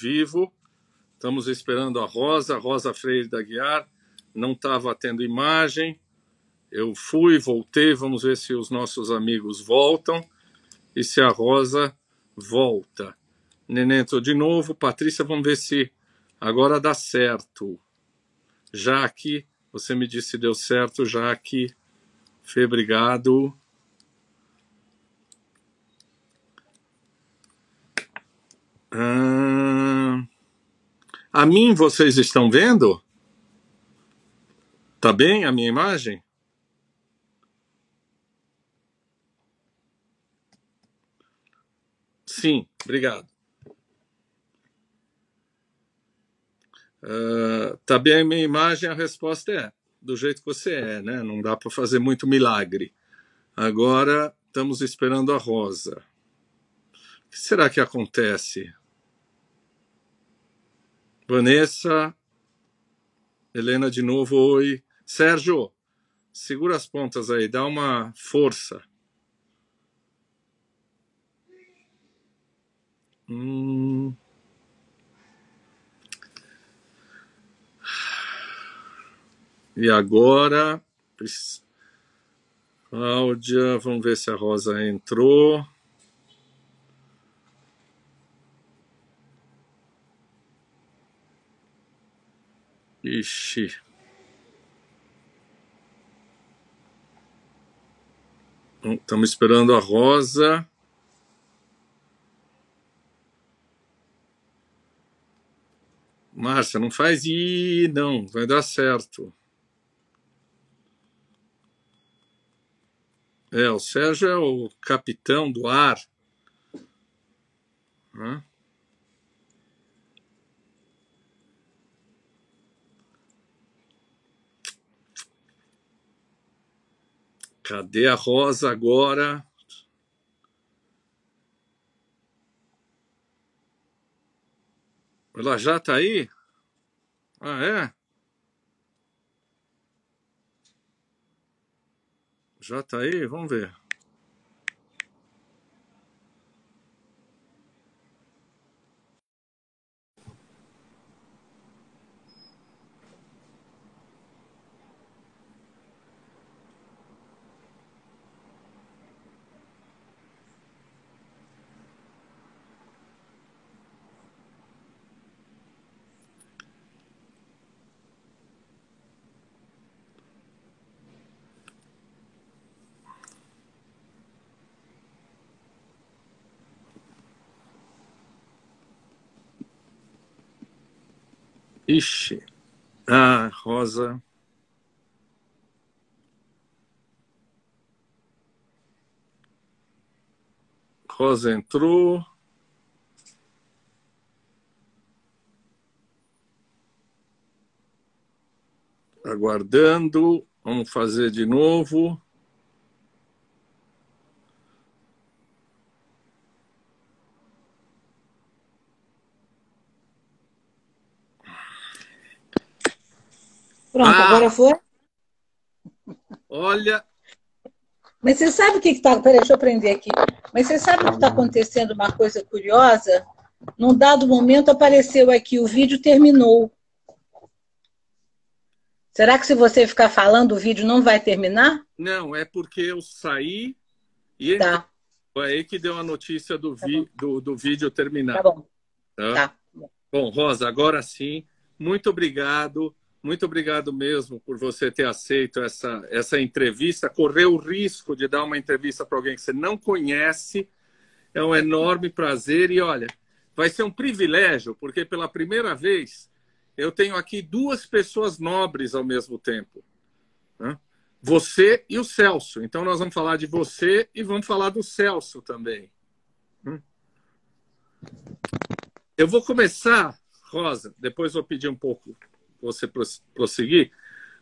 vivo. Estamos esperando a Rosa, Rosa Freire da Guiar. Não estava tendo imagem. Eu fui, voltei. Vamos ver se os nossos amigos voltam e se a Rosa volta. Neném entrou de novo. Patrícia, vamos ver se agora dá certo. Jaque, você me disse deu certo, Jaque. Fê, obrigado. Ah, a mim vocês estão vendo? Tá bem a minha imagem? Sim, obrigado. Uh, tá bem a minha imagem? A resposta é do jeito que você é, né? Não dá para fazer muito milagre. Agora estamos esperando a Rosa. O que será que acontece? Vanessa, Helena de novo, oi. Sérgio, segura as pontas aí, dá uma força. Hum. E agora, Cláudia, vamos ver se a Rosa entrou. Ixi. Estamos esperando a Rosa. Márcia, não faz i, não, vai dar certo. É, o Sérgio é o capitão do ar. Hã? Cadê a Rosa agora? Ela já está aí? Ah, é? Já está aí? Vamos ver. Ixi. Ah, Rosa. Rosa entrou. Aguardando. Vamos fazer de novo. Pronto, ah, agora foi? Olha. Mas você sabe o que está. Peraí, deixa eu aprender aqui. Mas você sabe o que está acontecendo? Uma coisa curiosa. Num dado momento apareceu aqui, o vídeo terminou. Será que se você ficar falando, o vídeo não vai terminar? Não, é porque eu saí e tá. foi aí que deu a notícia do, tá vi... do, do, vídeo terminar. Tá bom. Tá? tá. Bom, Rosa, agora sim, muito obrigado. Muito obrigado mesmo por você ter aceito essa, essa entrevista. Correu o risco de dar uma entrevista para alguém que você não conhece. É um enorme prazer. E olha, vai ser um privilégio, porque pela primeira vez eu tenho aqui duas pessoas nobres ao mesmo tempo. Né? Você e o Celso. Então nós vamos falar de você e vamos falar do Celso também. Hum? Eu vou começar, Rosa, depois vou pedir um pouco você prosseguir.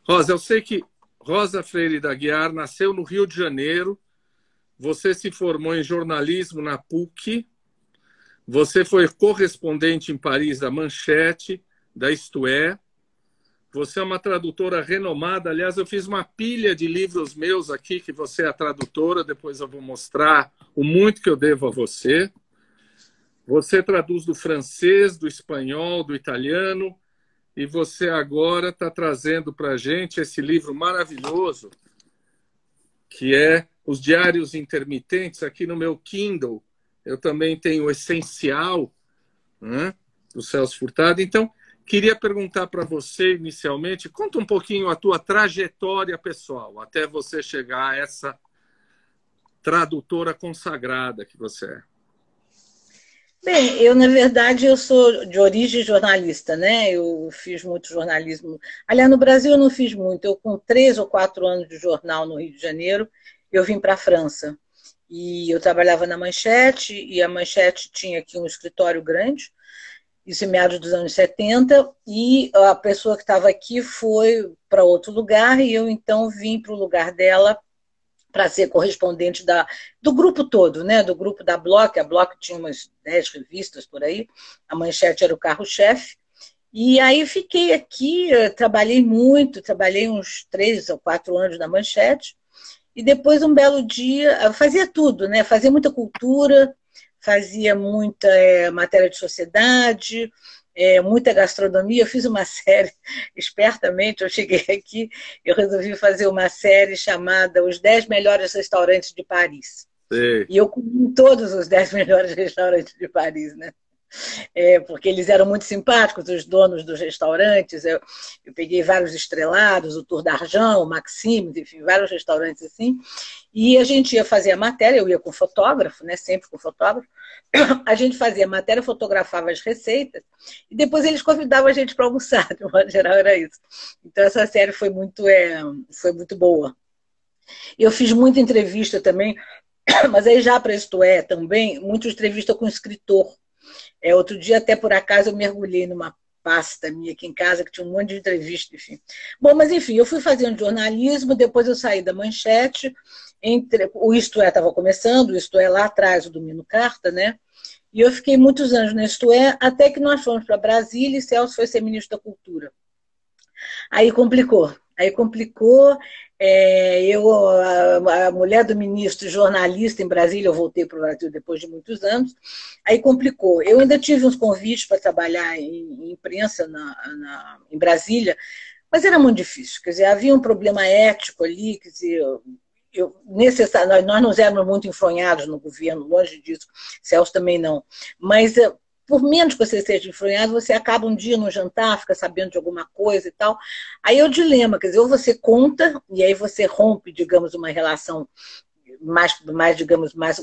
Rosa, eu sei que Rosa Freire da Guiar nasceu no Rio de Janeiro. Você se formou em jornalismo na PUC. Você foi correspondente em Paris da Manchete, da Isto É. Você é uma tradutora renomada. Aliás, eu fiz uma pilha de livros meus aqui, que você é a tradutora. Depois eu vou mostrar o muito que eu devo a você. Você traduz do francês, do espanhol, do italiano, e você agora está trazendo para a gente esse livro maravilhoso, que é Os Diários Intermitentes, aqui no meu Kindle. Eu também tenho o Essencial, né, do Celso Furtado. Então, queria perguntar para você, inicialmente, conta um pouquinho a tua trajetória pessoal, até você chegar a essa tradutora consagrada que você é. Bem, eu, na verdade, eu sou de origem jornalista, né? Eu fiz muito jornalismo. Aliás, no Brasil eu não fiz muito. Eu, com três ou quatro anos de jornal no Rio de Janeiro, eu vim para a França. E eu trabalhava na Manchete, e a Manchete tinha aqui um escritório grande, isso em meados dos anos 70, e a pessoa que estava aqui foi para outro lugar, e eu então vim para o lugar dela para ser correspondente da, do grupo todo, né? do grupo da Block. A Block tinha umas dez revistas por aí, a Manchete era o carro-chefe. E aí fiquei aqui, trabalhei muito, trabalhei uns três ou quatro anos na Manchete, e depois, um belo dia, fazia tudo, né? Fazia muita cultura, fazia muita é, matéria de sociedade, é, muita gastronomia. Eu fiz uma série, espertamente, eu cheguei aqui, eu resolvi fazer uma série chamada Os 10 Melhores Restaurantes de Paris. Sim. E eu comi todos os 10 melhores restaurantes de Paris, né? É, porque eles eram muito simpáticos, os donos dos restaurantes. Eu, eu peguei vários estrelados, o Tour d'Argent, o Maximes, enfim, vários restaurantes assim. E a gente ia fazer a matéria, eu ia com fotógrafo, né, sempre com fotógrafo. A gente fazia a matéria, fotografava as receitas, e depois eles convidavam a gente para almoçar, de modo geral era isso. Então essa série foi muito, é, foi muito boa. Eu fiz muita entrevista também, mas aí já para Isto É também, muita entrevista com escritor. É, outro dia, até por acaso, eu mergulhei numa pasta minha aqui em casa, que tinha um monte de entrevista, enfim. Bom, mas enfim, eu fui fazendo jornalismo, depois eu saí da manchete, entre, o Isto É estava começando, o Isto É lá atrás, o Domino Carta, né? E eu fiquei muitos anos no Isto É, até que nós fomos para Brasília e Celso foi ser ministro da Cultura. Aí complicou. Aí complicou. É, eu, a, a, mulher do ministro, jornalista em Brasília, eu voltei para o Brasil depois de muitos anos. Aí complicou. Eu ainda tive uns convites para trabalhar em, em imprensa na, na, em Brasília, mas era muito difícil. Quer dizer, havia um problema ético ali, quer dizer, eu, necessário, nós, nós não éramos muito enfronhados no governo, longe disso, Celso também não. Mas por menos que você seja influenciado, você acaba um dia no jantar, fica sabendo de alguma coisa e tal. Aí é o dilema, quer dizer, ou você conta e aí você rompe, digamos, uma relação mais, mais, digamos, mais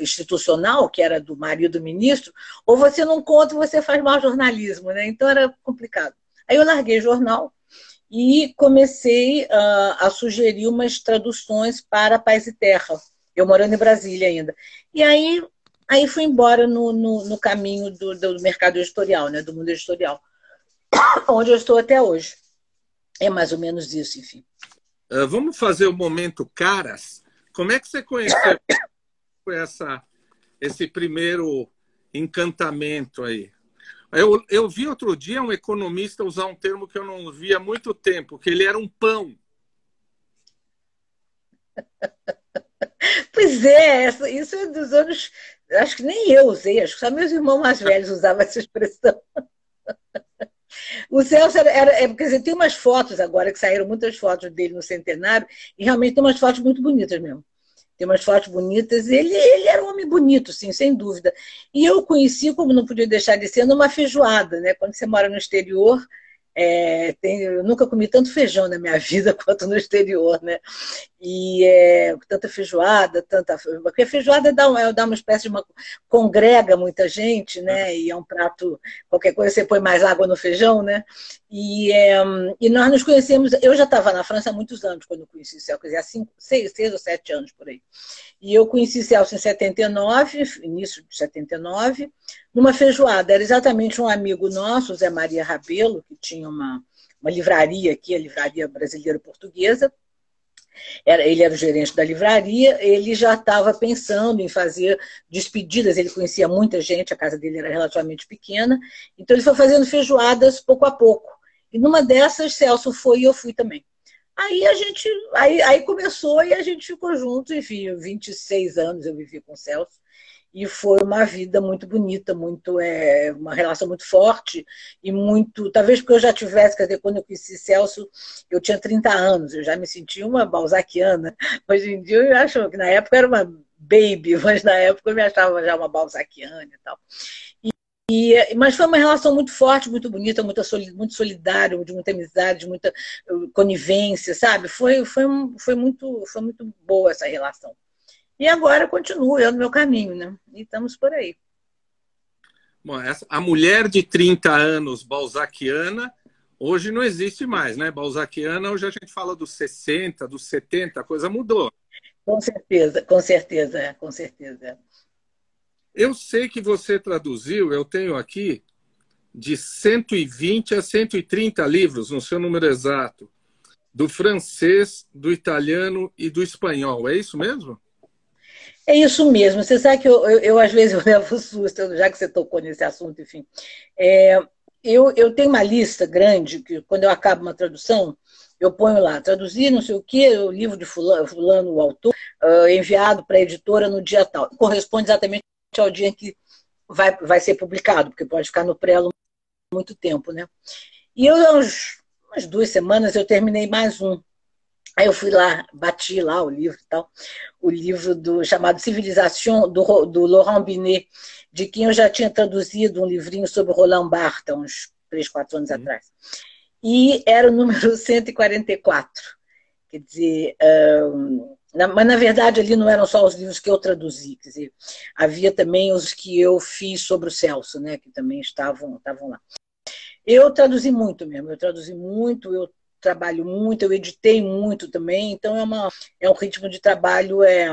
institucional, que era do marido do ministro, ou você não conta e você faz mau jornalismo, né? Então era complicado. Aí eu larguei jornal e comecei uh, a sugerir umas traduções para Paz e Terra, eu morando em Brasília ainda. E aí Aí fui embora no, no, no caminho do, do, mercado editorial, né, do mundo editorial, onde eu estou até hoje. É mais ou menos isso, enfim. Uh, vamos fazer o momento caras. Como é que você conheceu essa, esse primeiro encantamento aí? Eu, eu vi outro dia um economista usar um termo que eu não via há muito tempo, que ele era um pão. Pois é, isso é dos anos acho que nem eu usei, acho que só meus irmãos mais velhos usavam essa expressão. O Celso era, era é, quer dizer, tem umas fotos agora que saíram muitas fotos dele no centenário e realmente tem umas fotos muito bonitas mesmo. Tem umas fotos bonitas. Ele, ele era um homem bonito, sim, sem dúvida. E eu conheci, como não podia deixar de ser, numa feijoada, né? Quando você mora no exterior, é, tem, eu nunca comi tanto feijão na minha vida quanto no exterior, né? E é, tanta feijoada, tanta. Porque a feijoada dá, uma, dá uma espécie de uma. congrega muita gente, né? E é um prato. Qualquer coisa você põe mais água no feijão, né? E, é, e nós nos conhecemos. Eu já estava na França há muitos anos quando eu conheci o Celso, quer dizer, há cinco, seis, seis ou sete anos por aí. E eu conheci Celso em 79, início de 79 numa feijoada. Era exatamente um amigo nosso, Zé Maria Rabelo, que tinha uma, uma livraria aqui, a Livraria Brasileira Portuguesa. Era, ele era o gerente da livraria, ele já estava pensando em fazer despedidas, ele conhecia muita gente, a casa dele era relativamente pequena, então ele foi fazendo feijoadas pouco a pouco. E numa dessas, Celso foi e eu fui também. Aí a gente, aí, aí começou e a gente ficou junto, enfim, 26 anos eu vivi com o Celso. E foi uma vida muito bonita, muito é, uma relação muito forte e muito, talvez porque eu já tivesse, quer dizer, quando eu conheci Celso, eu tinha 30 anos, eu já me sentia uma balzaquiana. Hoje em dia eu acho que na época era uma baby, mas na época eu me achava já uma balzaquiana e tal. E, mas foi uma relação muito forte, muito bonita, muito, muito solidária, de muita amizade, de muita uh, conivência, sabe? Foi, foi, foi, muito, foi muito boa essa relação. E agora continuo eu no meu caminho, né? E estamos por aí. Bom, essa, a mulher de 30 anos balzaquiana hoje não existe mais, né? Balzaquiana, hoje a gente fala dos 60, dos 70, a coisa mudou. Com certeza, com certeza, com certeza. Eu sei que você traduziu, eu tenho aqui, de 120 a 130 livros, no seu número exato, do francês, do italiano e do espanhol. É isso mesmo? É isso mesmo. Você sabe que eu, eu, eu às vezes eu levo susto, já que você tocou nesse assunto, enfim. É, eu, eu tenho uma lista grande, que quando eu acabo uma tradução, eu ponho lá, traduzir não sei o quê, o livro de fulano, fulano o autor, uh, enviado para a editora no dia tal. Corresponde exatamente ao dia que vai, vai ser publicado, porque pode ficar no prelo muito tempo, né? E eu, uns, umas duas semanas, eu terminei mais um. Aí eu fui lá, bati lá o livro e tal, o livro do chamado Civilização, do, do Laurent Binet, de quem eu já tinha traduzido um livrinho sobre Roland Barthes, uns três, quatro anos uhum. atrás. E era o número 144. Quer dizer, um, na, mas na verdade ali não eram só os livros que eu traduzi, quer dizer, havia também os que eu fiz sobre o Celso, né, que também estavam, estavam lá. Eu traduzi muito mesmo, eu traduzi muito, eu trabalho muito, eu editei muito também, então é, uma, é um ritmo de trabalho é,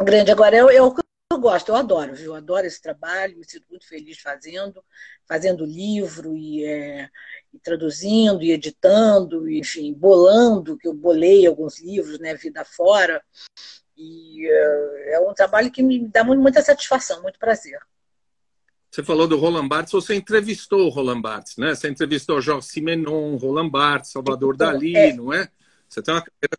grande. Agora, o que eu gosto, eu adoro, viu? Eu adoro esse trabalho, me sinto muito feliz fazendo, fazendo livro e, é, e traduzindo e editando, e, enfim, bolando, que eu bolei alguns livros, né, vida fora. E é, é um trabalho que me dá muita satisfação, muito prazer. Você falou do Roland Barthes, você entrevistou o Roland Barthes, né? Você entrevistou Jorge Simenon, Roland Barthes, Salvador então, Dali, é. não é? Você tem uma carreira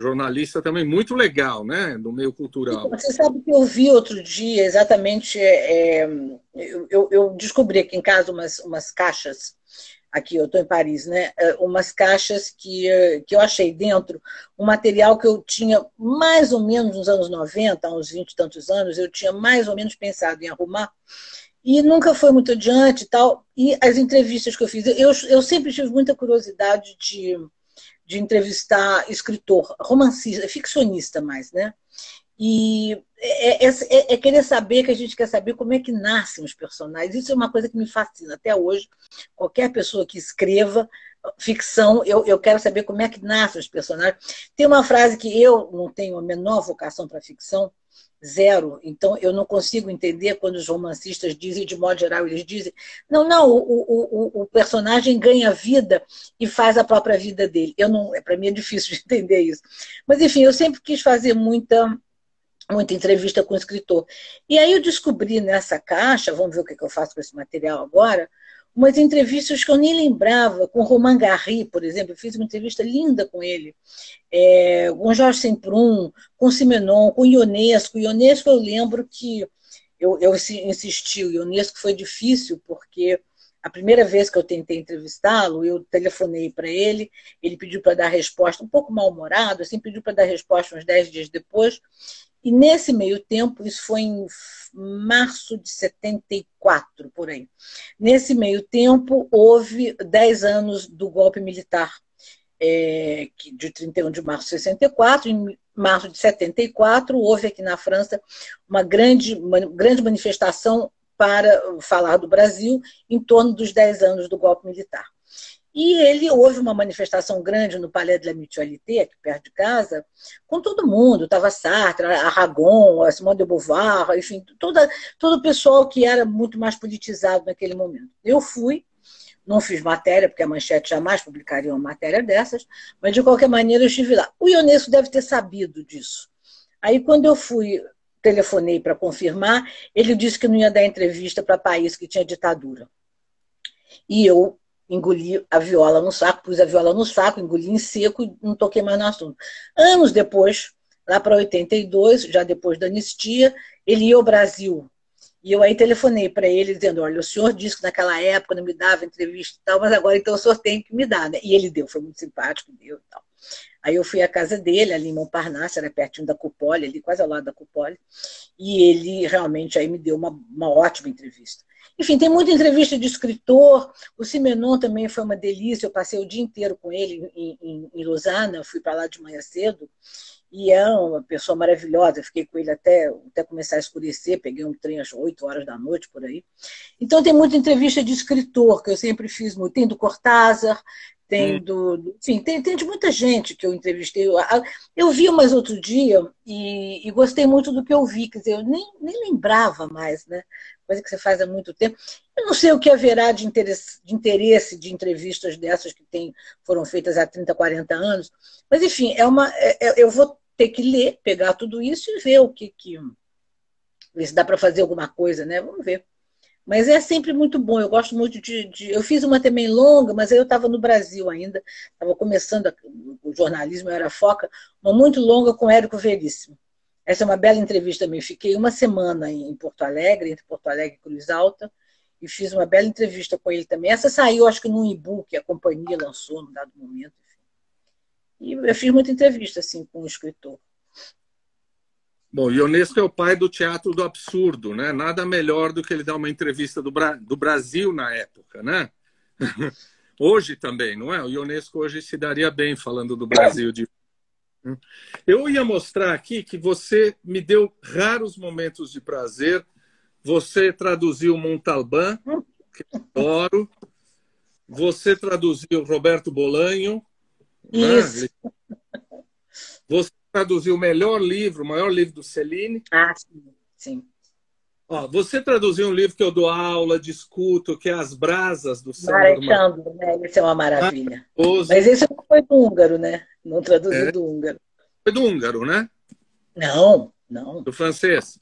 jornalista também muito legal, né? Do meio cultural. Então, você sabe que eu vi outro dia, exatamente, é, é eu, eu, descobri aqui em casa umas, umas caixas, aqui eu estou em Paris, né? É, umas caixas que, que eu achei dentro, um material que eu tinha mais ou menos nos anos 90, uns 20 e tantos anos, eu tinha mais ou menos pensado em arrumar, e nunca foi muito adiante e tal. E as entrevistas que eu fiz, eu, eu sempre tive muita curiosidade de, de entrevistar escritor, romancista, ficcionista mais, né? E é, é, é, é, querer saber que a gente quer saber como é que nascem os personagens. Isso é uma coisa que me fascina. Até hoje, qualquer pessoa que escreva ficção, eu, eu quero saber como é que nascem os personagens. Tem uma frase que eu não tenho a menor vocação para ficção, zero. Então, eu não consigo entender quando os romancistas dizem, de modo geral, eles dizem: não, não, o, o, o personagem ganha vida e faz a própria vida dele. Eu não, para mim é difícil de entender isso. Mas, enfim, eu sempre quis fazer muita muita entrevista com o escritor. E aí eu descobri nessa caixa, vamos ver o que eu faço com esse material agora, umas entrevistas que eu nem lembrava, com Romain Gary, por exemplo, eu fiz uma entrevista linda com ele, é, com Jorge Semprún, com Simenon, com Ionesco. Ionesco eu lembro que eu, eu insisti, o Ionesco foi difícil, porque a primeira vez que eu tentei entrevistá-lo, eu telefonei para ele, ele pediu para dar resposta, um pouco mal-humorado, assim, pediu para dar resposta uns dez dias depois, e nesse meio tempo, isso foi em março de 74, por aí. Nesse meio tempo, houve 10 anos do golpe militar, é, de 31 de março de 64. Em março de 74, houve aqui na França uma grande, uma grande manifestação para falar do Brasil em torno dos 10 anos do golpe militar. E ele houve uma manifestação grande no Palais de la Mutualité, aqui perto de casa, com todo mundo. Estava Sartre, Aragon, Simone de Beauvoir, enfim, toda, todo o pessoal que era muito mais politizado naquele momento. Eu fui, não fiz matéria, porque a Manchete jamais publicaria uma matéria dessas, mas de qualquer maneira eu estive lá. O Ionesco deve ter sabido disso. Aí, quando eu fui, telefonei para confirmar, ele disse que não ia dar entrevista para país que tinha ditadura. E eu engoli a viola no saco, pus a viola no saco, engoli em seco e não toquei mais no assunto. Anos depois, lá para 82, já depois da anistia, ele ia ao Brasil. E eu aí telefonei para ele dizendo, olha, o senhor disse que naquela época não me dava entrevista e tal, mas agora então o senhor tem que me dar, né? E ele deu, foi muito simpático, deu e tal. Aí eu fui à casa dele, ali em Montparnasse, era pertinho da Cupole, ali quase ao lado da Cupole, e ele realmente aí me deu uma, uma ótima entrevista. Enfim, tem muita entrevista de escritor, o Simenon também foi uma delícia, eu passei o dia inteiro com ele em, em, em Lausanne, fui para lá de manhã cedo, e é uma pessoa maravilhosa. Eu fiquei com ele até, até começar a escurecer, peguei um trem às 8 horas da noite, por aí. Então tem muita entrevista de escritor, que eu sempre fiz muito. Tem do Cortázar, tem do. Enfim, tem, tem de muita gente que eu entrevistei. Eu vi umas outro dia e, e, gostei muito do que eu vi, quer dizer, eu nem, nem lembrava mais, né? Coisa que você faz há muito tempo. Eu não sei o que haverá de interesse de, interesse de entrevistas dessas que tem, foram feitas há 30, 40 anos, mas enfim, é uma, é, é, eu vou ter que ler, pegar tudo isso e ver o que. que ver se dá para fazer alguma coisa, né? Vamos ver. Mas é sempre muito bom. Eu gosto muito de. de... eu fiz uma também longa, mas eu estava no Brasil ainda, estava começando o jornalismo, eu era foca, uma muito longa com Érico Veríssimo. Essa é uma bela entrevista também. Fiquei uma semana em Porto Alegre, entre Porto Alegre e Cruz Alta, e fiz uma bela entrevista com ele também. Essa saiu, acho que num e-book, a companhia lançou num dado momento. E eu fiz muita entrevista assim, com o escritor. Bom, Ionesco é o pai do teatro do absurdo, né? Nada melhor do que ele dar uma entrevista do, Bra do Brasil na época, né? hoje também, não é? O Ionesco hoje se daria bem falando do Brasil. De... Eu ia mostrar aqui que você me deu raros momentos de prazer. Você traduziu Montalbán, que eu adoro. Você traduziu Roberto Bolanho. Né? Isso. Né? Você traduziu o melhor livro, o maior livro do Celine. Ah, sim. sim. Ó, você traduziu um livro que eu dou aula, discuto, que é As Brasas do Sandro. Marechando, né? Esse é uma maravilha. Mas esse não foi do húngaro, né? Não traduziu é. do húngaro. Foi do húngaro, né? Não, não. Do francês?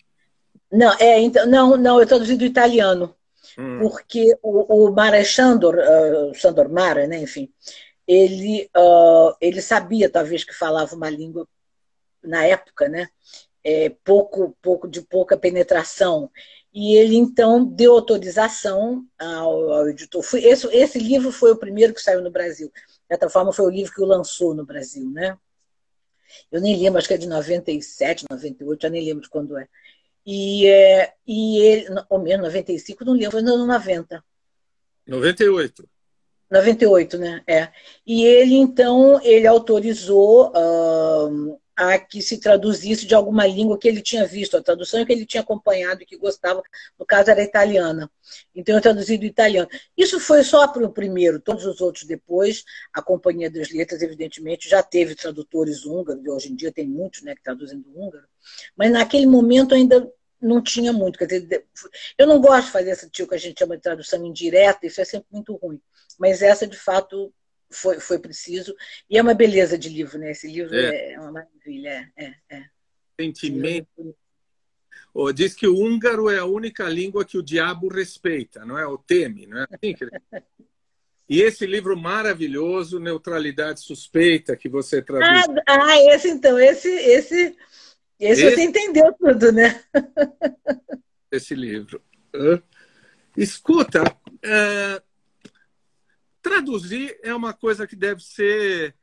Não, é, então, não, não, eu traduzi do italiano. Hum. Porque o, o Marechandor, uh, Sandor Mara, né, enfim, ele, uh, ele sabia, talvez, que falava uma língua na época, né? É, pouco, pouco de pouca penetração. E ele então deu autorização ao, ao editor. Foi, esse, esse livro foi o primeiro que saiu no Brasil. De certa forma, foi o livro que o lançou no Brasil, né? Eu nem lembro, acho que é de 97, 98, já nem lembro de quando é. E, é, e ele, ou mesmo 95, não lembro, foi no 90. 98. 98, né? É. E ele, então, ele autorizou uh, a que se traduzisse de alguma língua que ele tinha visto, a tradução que ele tinha acompanhado e que gostava, no caso era italiana. Então eu traduzi do italiano. Isso foi só para o primeiro, todos os outros depois, a Companhia das Letras, evidentemente, já teve tradutores húngaros, e hoje em dia tem muitos né, que traduzem do húngaro, mas naquele momento ainda não tinha muito. Quer dizer, eu não gosto de fazer esse tipo que a gente chama de tradução indireta, isso é sempre muito ruim. Mas essa, de fato, foi, foi preciso. E é uma beleza de livro, né? Esse livro é, é uma maravilha. É, é, é. Sentimento. Oh, diz que o húngaro é a única língua que o diabo respeita, não é? O teme, não é assim? E esse livro maravilhoso, Neutralidade Suspeita, que você traduz. Ah, ah esse então, esse, esse, esse, esse, você entendeu tudo, né? Esse livro. Escuta, uh, Traduzir é uma coisa que deve ser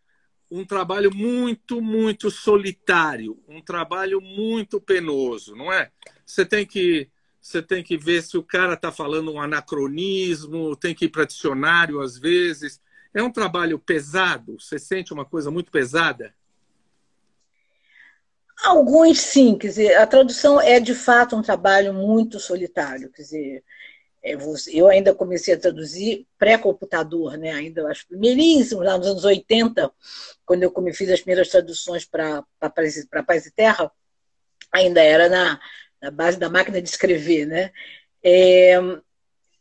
um trabalho muito, muito solitário, um trabalho muito penoso, não é? Você tem que você tem que ver se o cara está falando um anacronismo, tem que ir para dicionário às vezes. É um trabalho pesado? Você sente uma coisa muito pesada? Alguns sim, quer dizer, a tradução é de fato um trabalho muito solitário, quer dizer, eu ainda comecei a traduzir pré-computador, né? ainda acho primeiríssimo, lá nos anos 80, quando eu fiz as primeiras traduções para Paz e Terra, ainda era na, na, base da máquina de escrever. Né? É,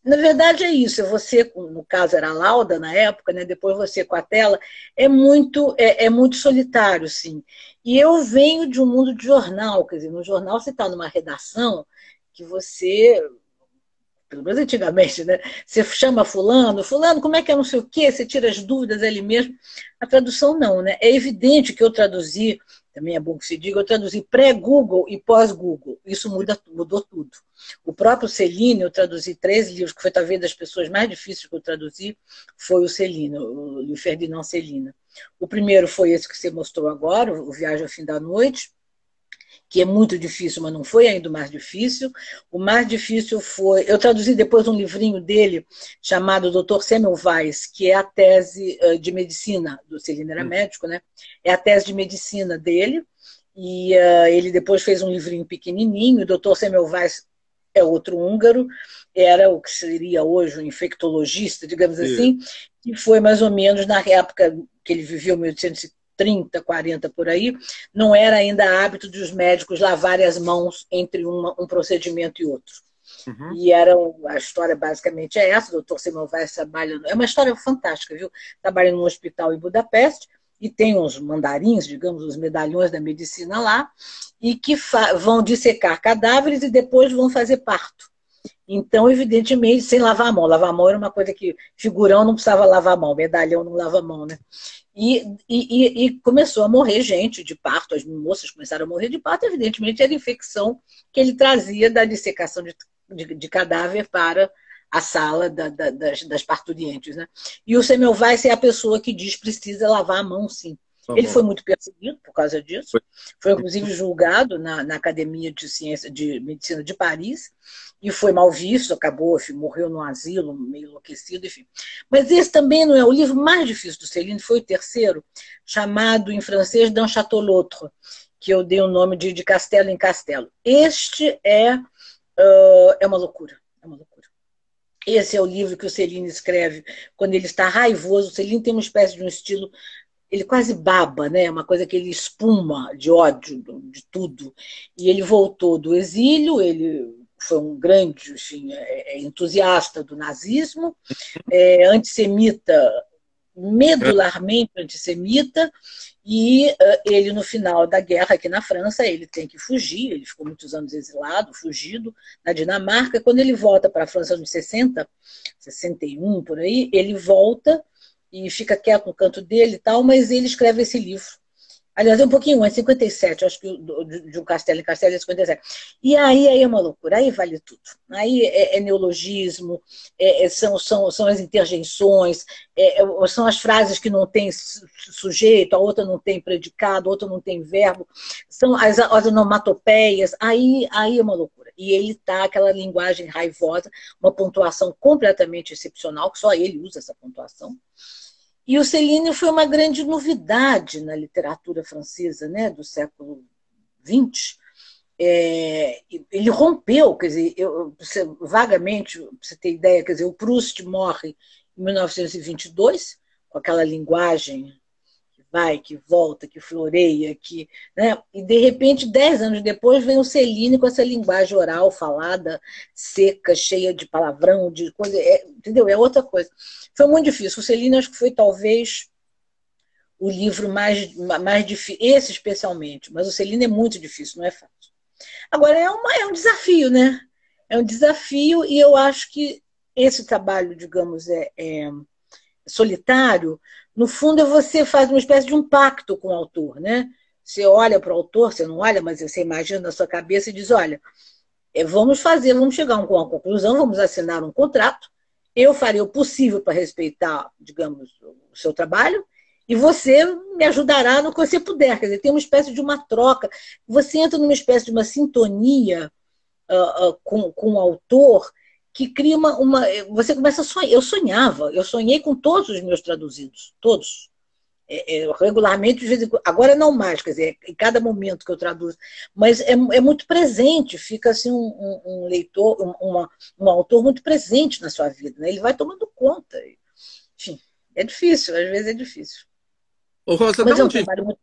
na verdade é isso, você, no caso era a Lauda na época, né? depois você com a tela, é muito, é, é muito solitário, sim. E eu venho de um mundo de jornal, quer dizer, no jornal você está numa redação que você pelo menos antigamente, né? Você chama fulano, fulano, como é que é não sei o quê, você tira as dúvidas ali mesmo. A tradução não, né? É evidente que eu traduzi também é bom que se diga, eu traduzi pré-Google e pós-Google. Isso muda, mudou tudo. O próprio Celine, eu traduzi três livros, que foi talvez das pessoas mais difíceis que eu traduzi, foi o Celine, o Ferdinand Celine. O primeiro foi esse que você mostrou agora, o Viagem ao Fim da Noite, que é muito difícil, mas não foi ainda o mais difícil. O mais difícil foi. Eu traduzi depois um livrinho dele chamado Dr. Samuel Weiss, que é a tese de medicina, do Celino era hum. médico, né? É a tese de medicina dele. E uh, ele depois fez um livrinho pequenininho. O Dr. Samuel Weiss é outro húngaro, era o que seria hoje um infectologista, digamos Sim. assim, que foi mais ou menos na época que ele viveu, 1830 30, 40 por aí, não era ainda hábito de os médicos lavarem as mãos entre uma, um procedimento e outro. Uhum. E era a história basicamente é essa, o doutor Simão Weiss trabalha, é uma história fantástica, viu? Trabalha num hospital em Budapeste e tem uns mandarins, digamos, os medalhões da medicina lá, e que vão dissecar cadáveres e depois vão fazer parto. Então, evidentemente, sem lavar a mão. Lavar a mão era uma coisa que figurão não precisava lavar a mão, medalhão não lava a mão, né? E, e, e, começou a morrer gente de parto, as moças começaram a morrer de parto, evidentemente era infecção que ele trazia da dissecação de, de, de cadáver para a sala da, da, das, das, parturientes. Né? E o Semmelweis é a pessoa que diz precisa lavar a mão, sim. Tá ele foi muito perseguido por causa disso. Foi, foi inclusive julgado na, na, Academia de Ciência de Medicina de Paris e foi mal visto, acabou, enfim, morreu no asilo, meio enlouquecido, enfim. Mas esse também não é o livro mais difícil do Celine, foi o terceiro, chamado em francês D'un Château l'autre, que eu dei o nome de De Castelo em Castelo. Este é, uh, é uma loucura, é uma loucura. Esse é o livro que o Celine escreve quando ele está raivoso. O Celine tem uma espécie de um estilo ele quase baba, né? Uma coisa que ele espuma de ódio de tudo. E ele voltou do exílio, ele foi um grande enfim, é, é entusiasta do nazismo, é, antissemita, medularmente antissemita, e uh, ele, no final da guerra aqui na França, ele tem que fugir, ele ficou muitos anos exilado, fugido na Dinamarca. Quando ele volta para a França nos 60, 61 por aí, ele volta e fica quieto no canto dele e tal, mas ele escreve esse livro. Aliás, é um pouquinho antes, 57, acho que de um Castelo em Castelo é 57. E aí, aí é uma loucura, aí vale tudo. Aí é, é neologismo, é, é, são, são, são as interjeições, é, é, são as frases que não têm sujeito, a outra não tem predicado, a outra não tem verbo, são as, as onomatopeias, aí, aí é uma loucura. E ele tá aquela linguagem raivosa, uma pontuação completamente excepcional, que só ele usa essa pontuação. E o Céline foi uma grande novidade na literatura francesa né, do século XX. É, ele rompeu, quer dizer, eu, você, vagamente, você ter ideia, quer dizer, o Proust morre em 1922, com aquela linguagem vai, que volta, que floreia, que, né? e de repente, dez anos depois, vem o Celine com essa linguagem oral falada, seca, cheia de palavrão, de coisa, é, entendeu? É outra coisa. Foi muito difícil. O Celine acho que foi talvez o livro mais, mais difícil, esse especialmente, mas o Celine é muito difícil, não é fácil. Agora, é, uma, é um desafio, né? É um desafio e eu acho que esse trabalho, digamos, é, é solitário, no fundo, você faz uma espécie de um pacto com o autor, né? Você olha para o autor, você não olha, mas você imagina na sua cabeça e diz: olha, é, vamos fazer, vamos chegar a uma conclusão, vamos assinar um contrato. Eu farei o possível para respeitar, digamos, o seu trabalho, e você me ajudará no que você puder. Quer dizer, tem uma espécie de uma troca. Você entra numa espécie de uma sintonia uh, uh, com, com o autor que cria uma, uma. Você começa a sonhar. Eu sonhava, eu sonhei com todos os meus traduzidos, todos. É, é, regularmente, agora não mais, quer dizer, em cada momento que eu traduzo, mas é, é muito presente, fica assim um, um, um leitor, um, uma, um autor muito presente na sua vida, né? ele vai tomando conta. Enfim, é difícil, às vezes é difícil. Ô, Rosa, mas é um trabalho muito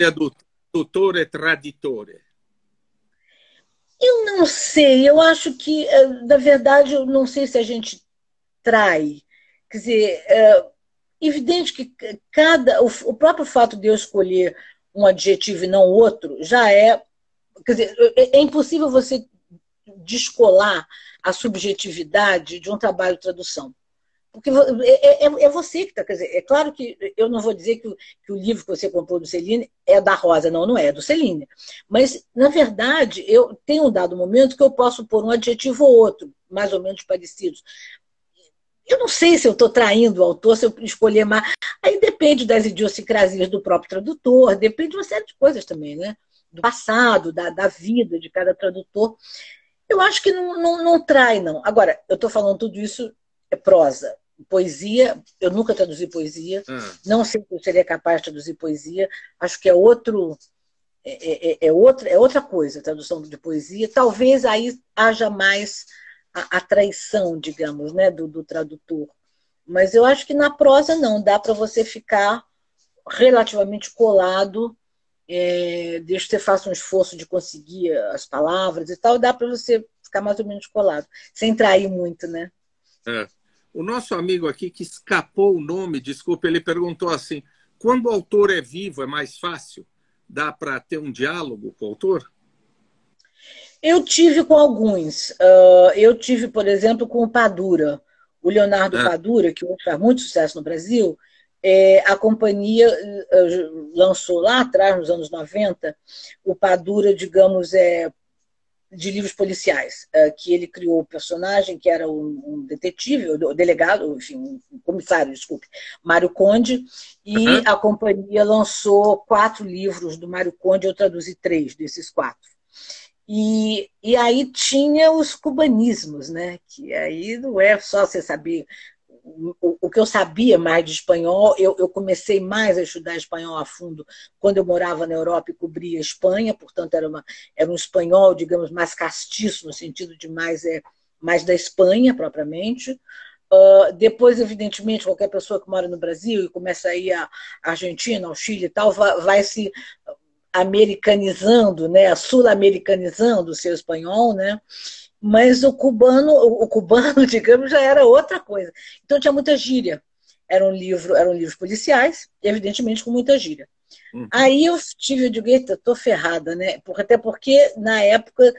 É do tutore traditore. Eu não sei, eu acho que, eh, na verdade, eu não sei se a gente trai. Quer dizer, é evidente que cada. O próprio fato de eu escolher um adjetivo e não outro já é. Quer dizer, é, é impossível você descolar a subjetividade de um trabalho de tradução. Porque é, é, é você que está. Quer dizer, é claro que eu não vou dizer que o, que o, livro que você comprou do Celine é da Rosa, não, não é, é do Celine. Mas, na verdade, eu tenho um dado momento que eu posso pôr um adjetivo ou outro, mais ou menos parecidos. Eu não sei se eu estou traindo o autor, se eu escolher mais. Aí depende das idiosincrasias do próprio tradutor, depende de uma série de coisas também, né? Do passado, da, da vida de cada tradutor. Eu acho que não, não, não trai, não. Agora, eu estou falando tudo isso é prosa poesia, eu nunca traduzi poesia, hum. não sei se eu seria capaz de traduzir poesia, acho que é outro. É, é, é, outra, é outra coisa a tradução de poesia. Talvez aí haja mais a, a traição, digamos, né, do, do tradutor. Mas eu acho que na prosa não, dá para você ficar relativamente colado, é, desde que você faça um esforço de conseguir as palavras e tal, dá para você ficar mais ou menos colado, sem trair muito, né? É. O nosso amigo aqui que escapou o nome, desculpa, ele perguntou assim: quando o autor é vivo, é mais fácil? Dá para ter um diálogo com o autor? Eu tive com alguns. Uh, eu tive, por exemplo, com o Padura. O Leonardo é. Padura, que faz muito sucesso no Brasil, é, a companhia uh, lançou lá atrás, nos anos 90, o Padura, digamos, é, de livros policiais, eh, que ele criou o personagem, que era um, detetive, o delegado, enfim, um comissário, desculpe, Mário Conde, e uhum. a companhia lançou quatro livros do Mário Conde, eu traduzi três desses quatro. E, e aí tinha os cubanismos, né? Que aí não é só você saber o, que eu sabia mais de espanhol, eu, eu, comecei mais a estudar espanhol a fundo quando eu morava na Europa e cobria Espanha, portanto era, uma, era um espanhol, digamos, mais castiço, no sentido de mais, é, mais da Espanha propriamente. Uh, depois, evidentemente, qualquer pessoa que mora no Brasil e começa a ir à Argentina, ao Chile e tal, vai, vai se americanizando, né, sul-americanizando o seu espanhol, né? Mas o cubano, o cubano, digamos, já era outra coisa. Então tinha muita gíria. Era um livro, eram livros policiais, evidentemente com muita gíria. Uhum. Aí eu tive, eu digo, eita, tô ferrada, né? Até porque na época,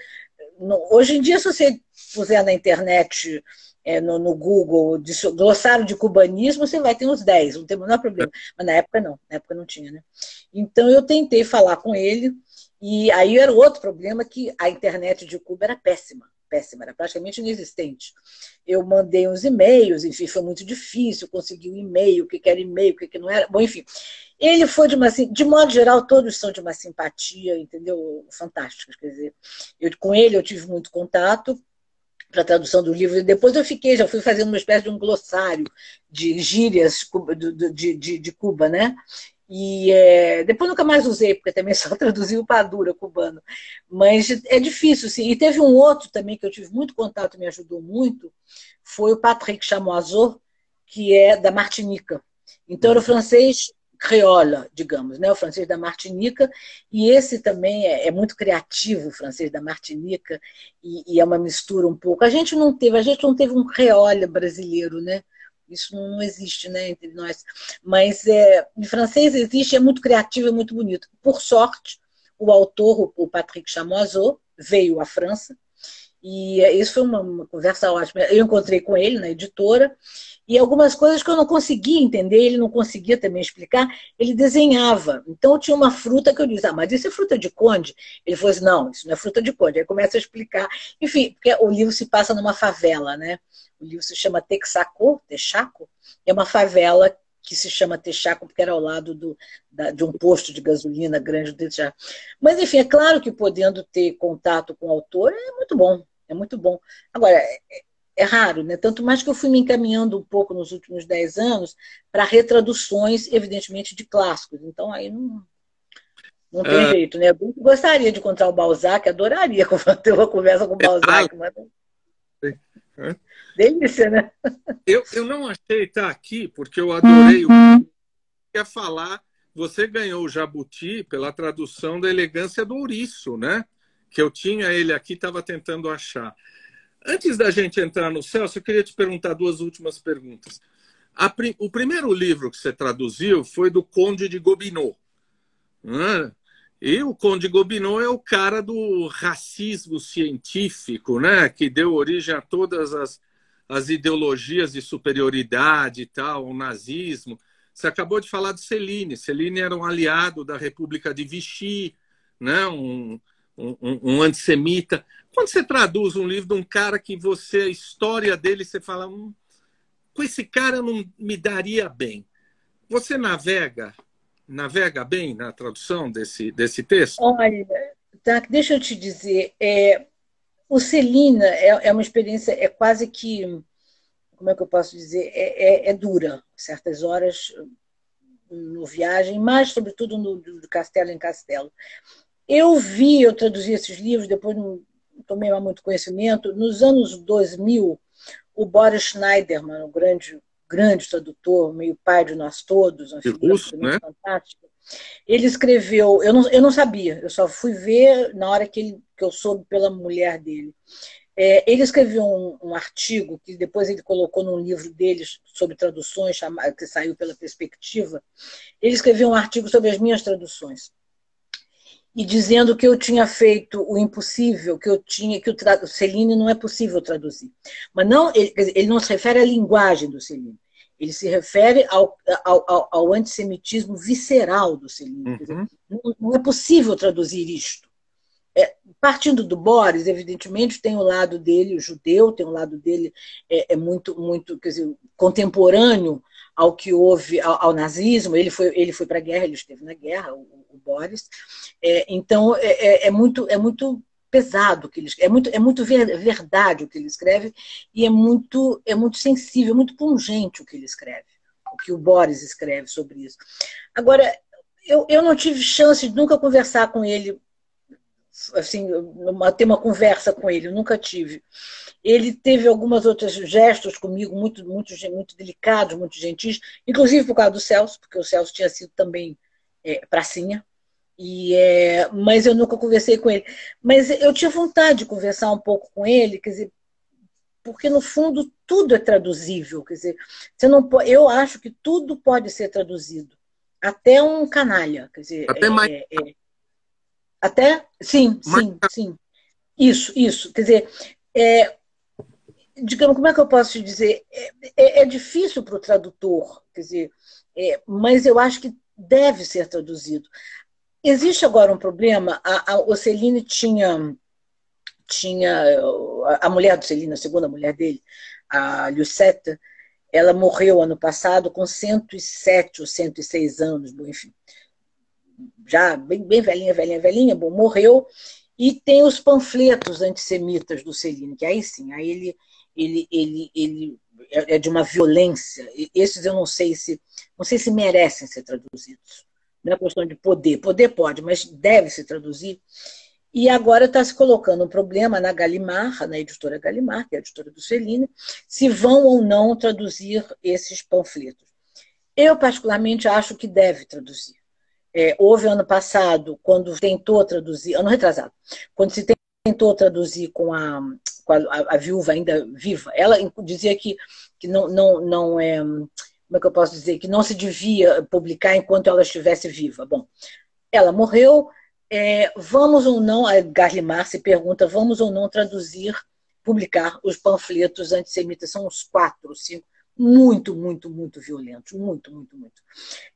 hoje em dia, se você puser na internet, é, no, no, Google, de, glossário de cubanismo, você vai ter uns 10, não tem o menor problema. Mas na época não, na época não tinha, né? Então eu tentei falar com ele, e aí era outro problema que a internet de Cuba era péssima péssima, era praticamente inexistente. Eu mandei uns e-mails, enfim, foi muito difícil conseguir um e-mail, o que era e-mail, o que não era. Bom, enfim. Ele foi de uma, de modo geral, todos são de uma simpatia, entendeu? Fantásticos. Quer dizer, eu, com ele eu tive muito contato para a tradução do livro. E depois eu fiquei, já fui fazendo uma espécie de um glossário de gírias de, de, de Cuba, né? E é, depois nunca mais usei, porque também só traduzi o Padura cubano. Mas é difícil, sim. E teve um outro também que eu tive muito contato, me ajudou muito, foi o Patrick Chamoiseau, que é da Martinica. Então era o francês creola, digamos, né? o francês da Martinica, e esse também é, é muito criativo, o francês da Martinica, e, e, é uma mistura um pouco. A gente não teve, a gente não teve um creole brasileiro, né? Isso não existe né, entre nós. Mas é, em francês existe, é muito criativo, é muito bonito. Por sorte, o autor, o Patrick Chamoiseau, veio à França, e isso foi uma, uma conversa ótima. Eu encontrei com ele na editora, e algumas coisas que eu não conseguia entender, ele não conseguia também explicar, ele desenhava. Então tinha uma fruta que eu disse, ah, mas isso é fruta de conde? Ele falou assim, não, isso não é fruta de conde. Aí começa a explicar. Enfim, porque o livro se passa numa favela, né? O livro se chama Texaco, Texaco, é uma favela que se chama Texaco, porque era ao lado do, da, de um posto de gasolina grande do Texaco. Mas, enfim, é claro que podendo ter contato com o autor é muito bom, é muito bom. Agora, é, é raro, né? Tanto mais que eu fui me encaminhando um pouco nos últimos dez anos para retraduções, evidentemente, de clássicos. Então aí não, não tem é... jeito, né? Eu gostaria de encontrar o Balzac, adoraria ter uma conversa com o Balzac. Mas... É. Delícia, né? Eu, eu não achei estar aqui, porque eu adorei o quer falar. Você ganhou o Jabuti pela tradução da elegância do ouriço, né? Que eu tinha ele aqui, estava tentando achar. Antes da gente entrar no Celso, eu queria te perguntar duas últimas perguntas. O primeiro livro que você traduziu foi do Conde de Gobineau. Né? E o Conde Gobineau é o cara do racismo científico, né? que deu origem a todas as, as ideologias de superioridade e tal, o nazismo. Você acabou de falar de Celine. Celine era um aliado da República de Vichy, né? um, um, um antissemita. Quando você traduz um livro de um cara que você, a história dele, você fala, hum, com esse cara não me daria bem. Você navega, navega bem na tradução desse, desse texto? Olha, tá, deixa eu te dizer, é, o Celina é, é uma experiência, é quase que, como é que eu posso dizer, é, é, é dura, certas horas no viagem, mas sobretudo no, do castelo em castelo. Eu vi, eu traduzi esses livros, depois não tomei muito conhecimento, nos anos 2000, o Boris Schneiderman, o grande, grande tradutor, meio pai de nós todos, figura russo, né? fantástica, ele escreveu, eu não, eu não sabia, eu só fui ver na hora que, ele, que eu soube pela mulher dele. É, ele escreveu um, um, artigo que depois ele colocou num livro dele sobre traduções, que saiu pela Perspectiva. Ele escreveu um artigo sobre as minhas traduções e dizendo que eu tinha feito o impossível, que eu tinha que o, o Celine não é possível traduzir. Mas não, ele, ele, não se refere à linguagem do Celine. Ele se refere ao, ao, ao antissemitismo visceral do Celine. Uhum. Não, não, é possível traduzir isto. É, partindo do Boris, evidentemente, tem o lado dele, o judeu, tem o lado dele é, é muito, muito quer dizer, contemporâneo ao que houve ao, ao, nazismo. Ele foi, ele foi para a guerra, ele esteve na guerra, o, o Boris. É, então, é, é, é, muito, é muito pesado que ele é muito é muito verdade o que ele escreve e é muito é muito sensível, muito pungente o que ele escreve, o que o Boris escreve sobre isso. Agora, eu, eu não tive chance de nunca conversar com ele assim, uma, ter uma conversa com ele, nunca tive. Ele teve algumas outros gestos comigo muito, muito, muito delicados, muito gentis, inclusive por causa do Celso, porque o Celso tinha sido também é, pracinha, e, é, mas eu nunca conversei com ele. Mas eu tinha vontade de conversar um pouco com ele, quer dizer, porque no fundo tudo é traduzível, quer dizer, você não pode, eu acho que tudo pode ser traduzido, até um canalha, quer dizer, até é, mais é, é até? Sim, sim, sim. Isso, isso. Quer dizer, é, digamos, como é que eu posso te dizer? É, é, é difícil para o tradutor, quer dizer, é, mas eu acho que deve ser traduzido. Existe agora um problema, a, a, o Celine tinha, tinha, a mulher do Celine, a segunda mulher dele, a Lucette, ela morreu ano passado com 107 ou 106 anos, bom, enfim já bem, bem velhinha, velhinha, velhinha, bom, morreu. E tem os panfletos antissemitas do Celine, que aí sim, aí ele, ele, ele, ele é, é de uma violência. Esses eu não sei se não sei se merecem ser traduzidos. Não é questão de poder. Poder pode, mas deve se traduzir. E agora está se colocando um problema na Galimar, na editora Galimar, que é a editora do Celine, se vão ou não traduzir esses panfletos. Eu, particularmente, acho que deve traduzir. É, houve ano passado, quando tentou traduzir, ano retrasado, quando se tentou traduzir com a, com a, a viúva ainda viva, ela dizia que, que não, não, não é. Como é que eu posso dizer? Que não se devia publicar enquanto ela estivesse viva. Bom, ela morreu. É, vamos ou não, a Garlimar se pergunta, vamos ou não traduzir, publicar os panfletos antissemitas? São uns quatro, cinco muito, muito, muito violentos, muito, muito, muito.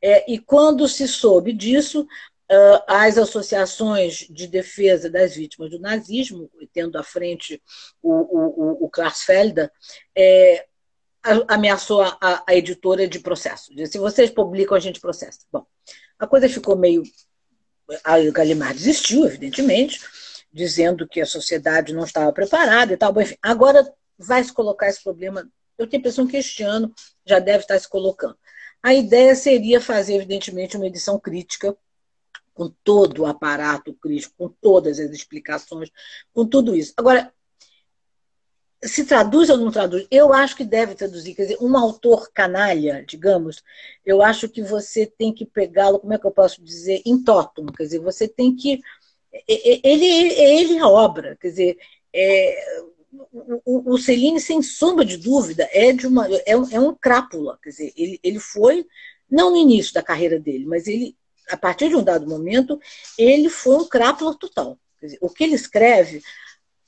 É, e quando se soube disso, as associações de defesa das vítimas do nazismo, tendo à frente o, o, o é, ameaçou a, a, editora de processo. Disse, se vocês publicam, a gente processa. Bom, a coisa ficou meio... A Galimar desistiu, evidentemente, dizendo que a sociedade não estava preparada e tal. Bom, enfim, agora vai se colocar esse problema eu tenho a impressão que este ano já deve estar se colocando. A ideia seria fazer, evidentemente, uma edição crítica, com todo o aparato crítico, com todas as explicações, com tudo isso. Agora, se traduz ou não traduz? Eu acho que deve traduzir. Quer dizer, um autor canalha, digamos, eu acho que você tem que pegá-lo, como é que eu posso dizer, em totum. Quer dizer, você tem que. Ele, ele é a obra. Quer dizer, é, o, o Celine, sem sombra de dúvida, é, de uma, é, é um crápula. Quer dizer, ele, ele foi, não no início da carreira dele, mas ele, a partir de um dado momento, ele foi um crápula total. Dizer, o que ele escreve,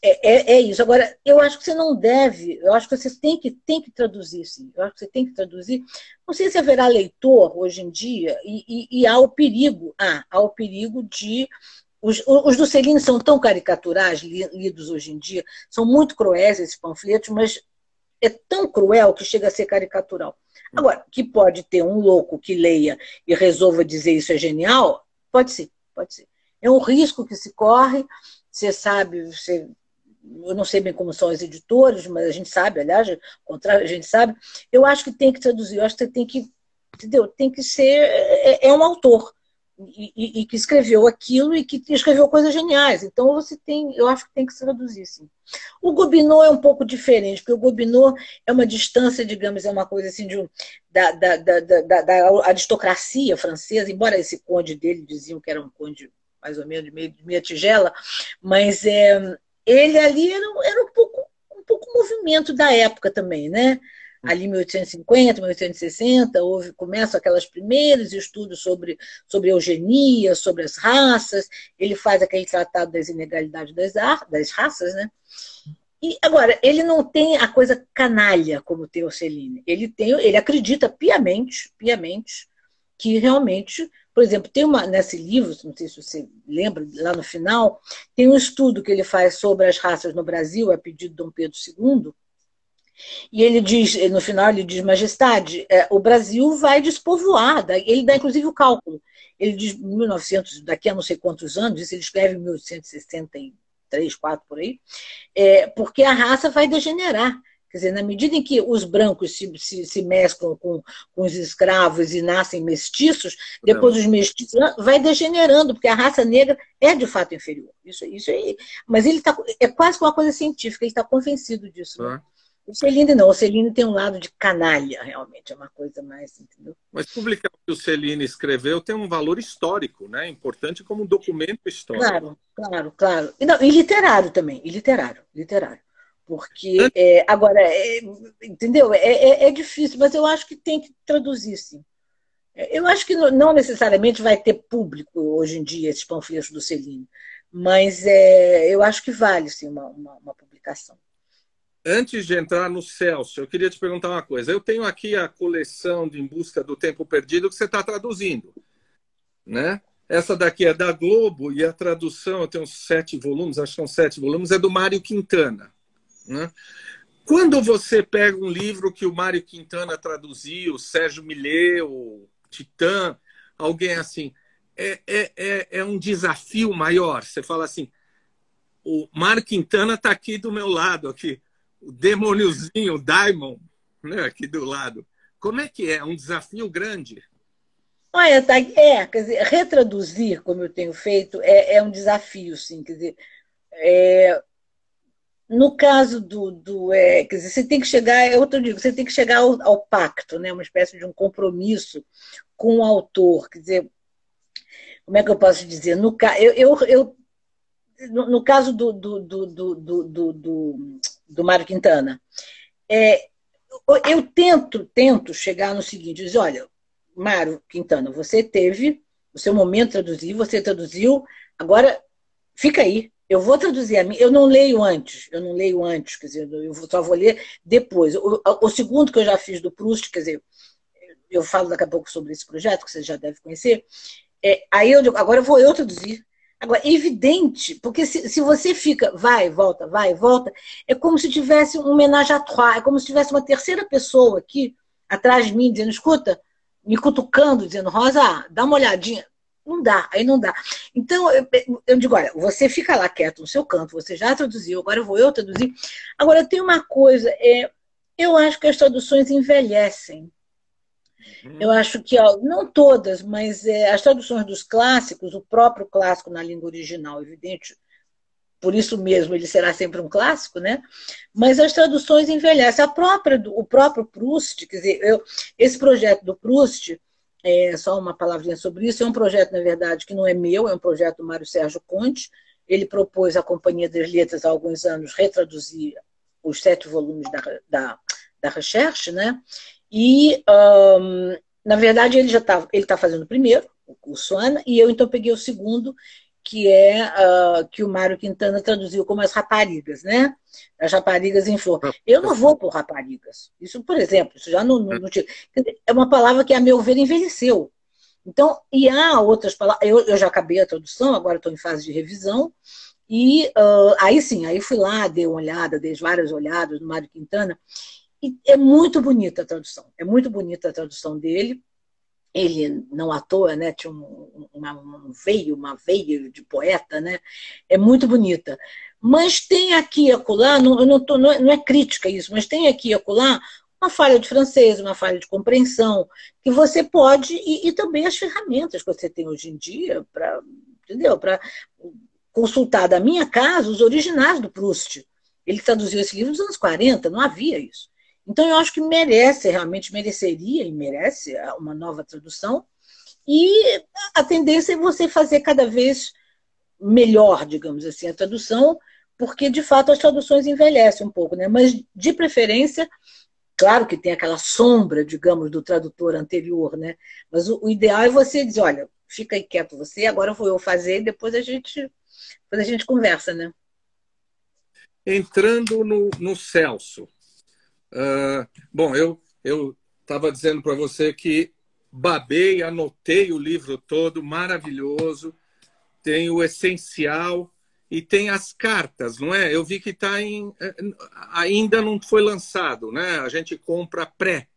é, é, é, isso. Agora, eu acho que você não deve, eu acho que você tem que, tem que traduzir, sim. Eu acho que você tem que traduzir. Não sei se haverá leitor hoje em dia, e, e, e há o perigo, ah, há o perigo de. Os, os do são tão caricaturais, lidos hoje em dia, são muito cruéis esses panfletos, mas é tão cruel que chega a ser caricatural. Agora, que pode ter um louco que leia e resolva dizer isso é genial, pode ser, pode ser. É um risco que se corre, você sabe, você eu não sei bem como são os editores, mas a gente sabe, aliás, contrário, a gente sabe. Eu acho que tem que traduzir, eu acho que tem que, entendeu? Tem que ser, é, é um autor e, e, que escreveu aquilo e que escreveu coisas geniais. Então você tem, eu acho que tem que se traduzir, sim. O Gobineau é um pouco diferente, porque o Gobineau é uma distância, digamos, é uma coisa assim de da, da, da, da, aristocracia francesa, embora esse conde dele diziam que era um conde mais ou menos de meia, de meia tigela, mas é, ele ali era, era um pouco um pouco movimento da época também, né? Ali em 1850, 1860, houve, começam aquelas primeiros estudos sobre, sobre eugenia, sobre as raças, ele faz aquele tratado das inegalidades das, das raças, né? E agora, ele não tem a coisa canalha como tem o Celine. Ele tem, ele acredita piamente, piamente, que realmente por exemplo, tem uma nesse livro, não sei se você lembra, lá no final, tem um estudo que ele faz sobre as raças no Brasil, a pedido de Dom Pedro II, e ele diz, no final, ele diz, Majestade, é, o Brasil vai despovoar. Ele dá, inclusive, o cálculo. Ele diz, 1900, daqui a não sei quantos anos, isso ele escreve em 1863, 4 por aí, é, porque a raça vai degenerar. Quer dizer, na medida em que os brancos se, se, se mesclam com, com os escravos e nascem mestiços, depois Não. os mestiços vai degenerando, porque a raça negra é de fato inferior. Isso, isso aí. Mas ele tá, é quase uma coisa científica, ele está convencido disso. Né? O Celine não, o Celine tem um lado de canalha, realmente, é uma coisa mais, entendeu? Mas publicar o que o Celine escreveu tem um valor histórico, né? Importante como um documento histórico. Claro, claro, claro. E, não, e literário também, e literário, literário. Porque, é, agora, é, entendeu? É, é, é, difícil, mas eu acho que tem que traduzir, sim. É, eu acho que não necessariamente vai ter público hoje em dia esses panfletos do Celino, mas é, eu acho que vale, sim, uma, uma, uma publicação. Antes de entrar no Celso, eu queria te perguntar uma coisa. Eu tenho aqui a coleção de Em Busca do Tempo Perdido que você está traduzindo, né? Essa daqui é da Globo e a tradução, eu tenho sete volumes, acho que são sete volumes, é do Mário Quintana. Né? Quando você pega um livro que o Mário Quintana traduziu, Sérgio Millet, o Titã, alguém assim, é, é, é, é um desafio maior. Você fala assim, o Mário Quintana está aqui do meu lado, aqui, o demôniozinho, o Daimon, né, aqui do lado. Como é que é? Um desafio grande. Olha, tá, é, quer dizer, retraduzir, como eu tenho feito, é, é um desafio, sim. Quer dizer, é, no caso do, do é, quer dizer, você tem que chegar, é outro digo, você tem que chegar ao, ao, pacto, né? Uma espécie de um compromisso com o autor, quer dizer, como é que eu posso dizer? No, eu, eu, eu no, no, caso do, do, do, do, do, Mário Quintana, é, eu tento, tento chegar no seguinte, dizer, olha, Mário Quintana, você teve o seu momento de traduzir, você traduziu, agora fica aí, eu vou traduzir a mim, eu não leio antes, eu não leio antes, quer dizer, eu só vou ler depois. O, o segundo que eu já fiz do Proust, quer dizer, eu falo daqui a pouco sobre esse projeto, que você já deve conhecer, é, aí eu digo, agora vou eu traduzir. Agora, é evidente, porque se, se você fica, vai, volta, vai, volta, é como se tivesse um homenagem à trois, é como se tivesse uma terceira pessoa aqui, atrás de mim, dizendo, escuta, me cutucando, dizendo, Rosa, dá uma olhadinha. Não dá, aí não dá. Então, eu, eu, digo, olha, você fica lá quieto no seu canto, você já traduziu, agora vou eu traduzir. Agora, tem uma coisa, é, eu acho que as traduções envelhecem. Uhum. Eu acho que, ó, não todas, mas é, as traduções dos clássicos, o próprio clássico na língua original, evidente, por isso mesmo ele será sempre um clássico, né? Mas as traduções envelhecem. A própria, o próprio Proust, quer dizer, eu, esse projeto do Proust, é, só uma palavrinha sobre isso. É um projeto, na verdade, que não é meu, é um projeto do Mário Sérgio Conte. Ele propôs à Companhia das Letras há alguns anos retraduzir os sete volumes da, da, da Recherche, né? E, um, na verdade, ele já está ele tá fazendo o primeiro, o Suana, e eu então peguei o segundo, que é uh, que o Mário Quintana traduziu como as raparigas, né? As raparigas em flor. Eu não vou por raparigas. Isso, por exemplo, isso já não, não, não é uma palavra que, a meu ver, envelheceu. Então, e há outras palavras. Eu, eu já acabei a tradução, agora estou em fase de revisão. E uh, aí sim, aí fui lá, dei uma olhada, dei várias olhadas no Mário Quintana. E é muito bonita a tradução. É muito bonita a tradução dele ele não à toa, né, tinha um, uma, um veio, uma veia de poeta, né, é muito bonita. Mas tem aqui e acolá, não, não, tô, não, é, não é crítica isso, mas tem aqui e acolá uma falha de francês, uma falha de compreensão, que você pode, e, e também as ferramentas que você tem hoje em dia para, entendeu? Para consultar da minha casa os originais do Proust. Ele traduziu esse livro nos anos 40, não havia isso. Então, eu acho que merece, realmente mereceria e merece uma nova tradução. E a tendência é você fazer cada vez melhor, digamos assim, a tradução, porque de fato as traduções envelhecem um pouco, né? Mas de preferência, claro que tem aquela sombra, digamos, do tradutor anterior, né? Mas o, o ideal é você dizer, olha, fica aí quieto você, agora vou eu fazer, e depois a gente, depois a gente conversa, né? Entrando no, no Celso, Uh, bom, eu eu estava dizendo para você que babei, anotei o livro todo, maravilhoso. Tem o essencial e tem as cartas, não é? Eu vi que tá em eh, ainda não foi lançado, né? A gente compra pré,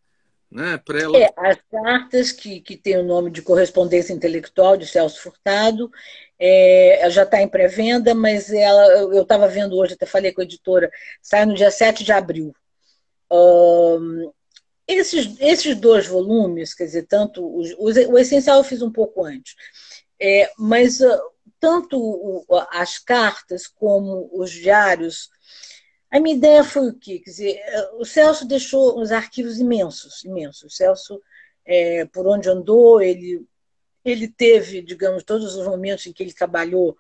né? Pré é, as cartas que, que tem o nome de correspondência intelectual de Celso Furtado é, já está em pré-venda, mas ela eu estava vendo hoje, até falei com a editora, sai no dia 7 de abril esses, esses dois volumes, quer dizer, tanto os, os, o essencial eu fiz um pouco antes, é, mas uh, tanto o, as cartas como os diários, a minha ideia foi o quê? Quer dizer, o Celso deixou uns arquivos imensos, imensos. O Celso, é, por onde andou, ele, ele teve, digamos, todos os momentos em que ele trabalhou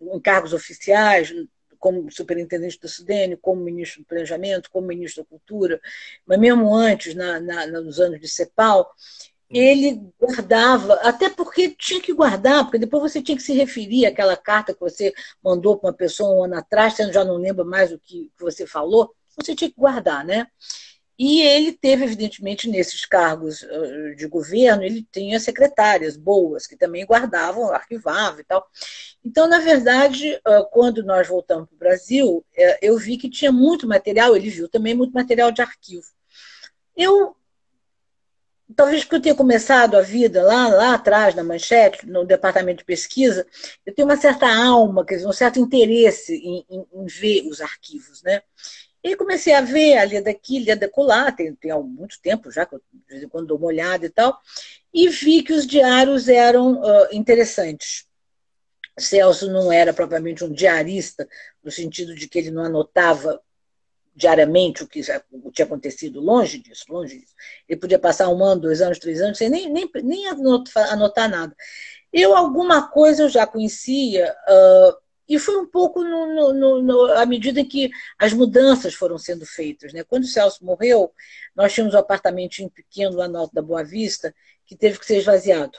em cargos oficiais, como superintendente do Sudene, como ministro do Planejamento, como ministro da Cultura, mas mesmo antes, na, na, nos anos de CEPAL, ele guardava, até porque tinha que guardar, porque depois você tinha que se referir àquela carta que você mandou para uma pessoa um ano atrás, você já não lembra mais o que você falou, você tinha que guardar, né? E ele teve, evidentemente, nesses cargos de governo, ele tinha secretárias boas, que também guardavam, arquivavam e tal. Então, na verdade, quando nós voltamos para o Brasil, eu vi que tinha muito material, ele viu também muito material de arquivo. Eu, talvez porque eu tenha começado a vida lá, lá atrás, na Manchete, no departamento de pesquisa, eu tenho uma certa alma, quer dizer, um certo interesse em, em, em ver os arquivos, né? E comecei a ver a ler daqui, ler da colar, tem, tem há muito tempo já, que eu de vez em quando dou uma olhada e tal, e vi que os diários eram uh, interessantes. Celso não era propriamente um diarista, no sentido de que ele não anotava diariamente o que tinha acontecido, longe disso, longe disso. Ele podia passar um ano, dois anos, três anos, sem nem, nem, nem anotar, anotar nada. Eu, alguma coisa eu já conhecia, uh, e foi um pouco no, no, no, à medida que as mudanças foram sendo feitas. Né? Quando o Celso morreu, nós tínhamos um apartamento pequeno lá no Alto da Boa Vista que teve que ser esvaziado.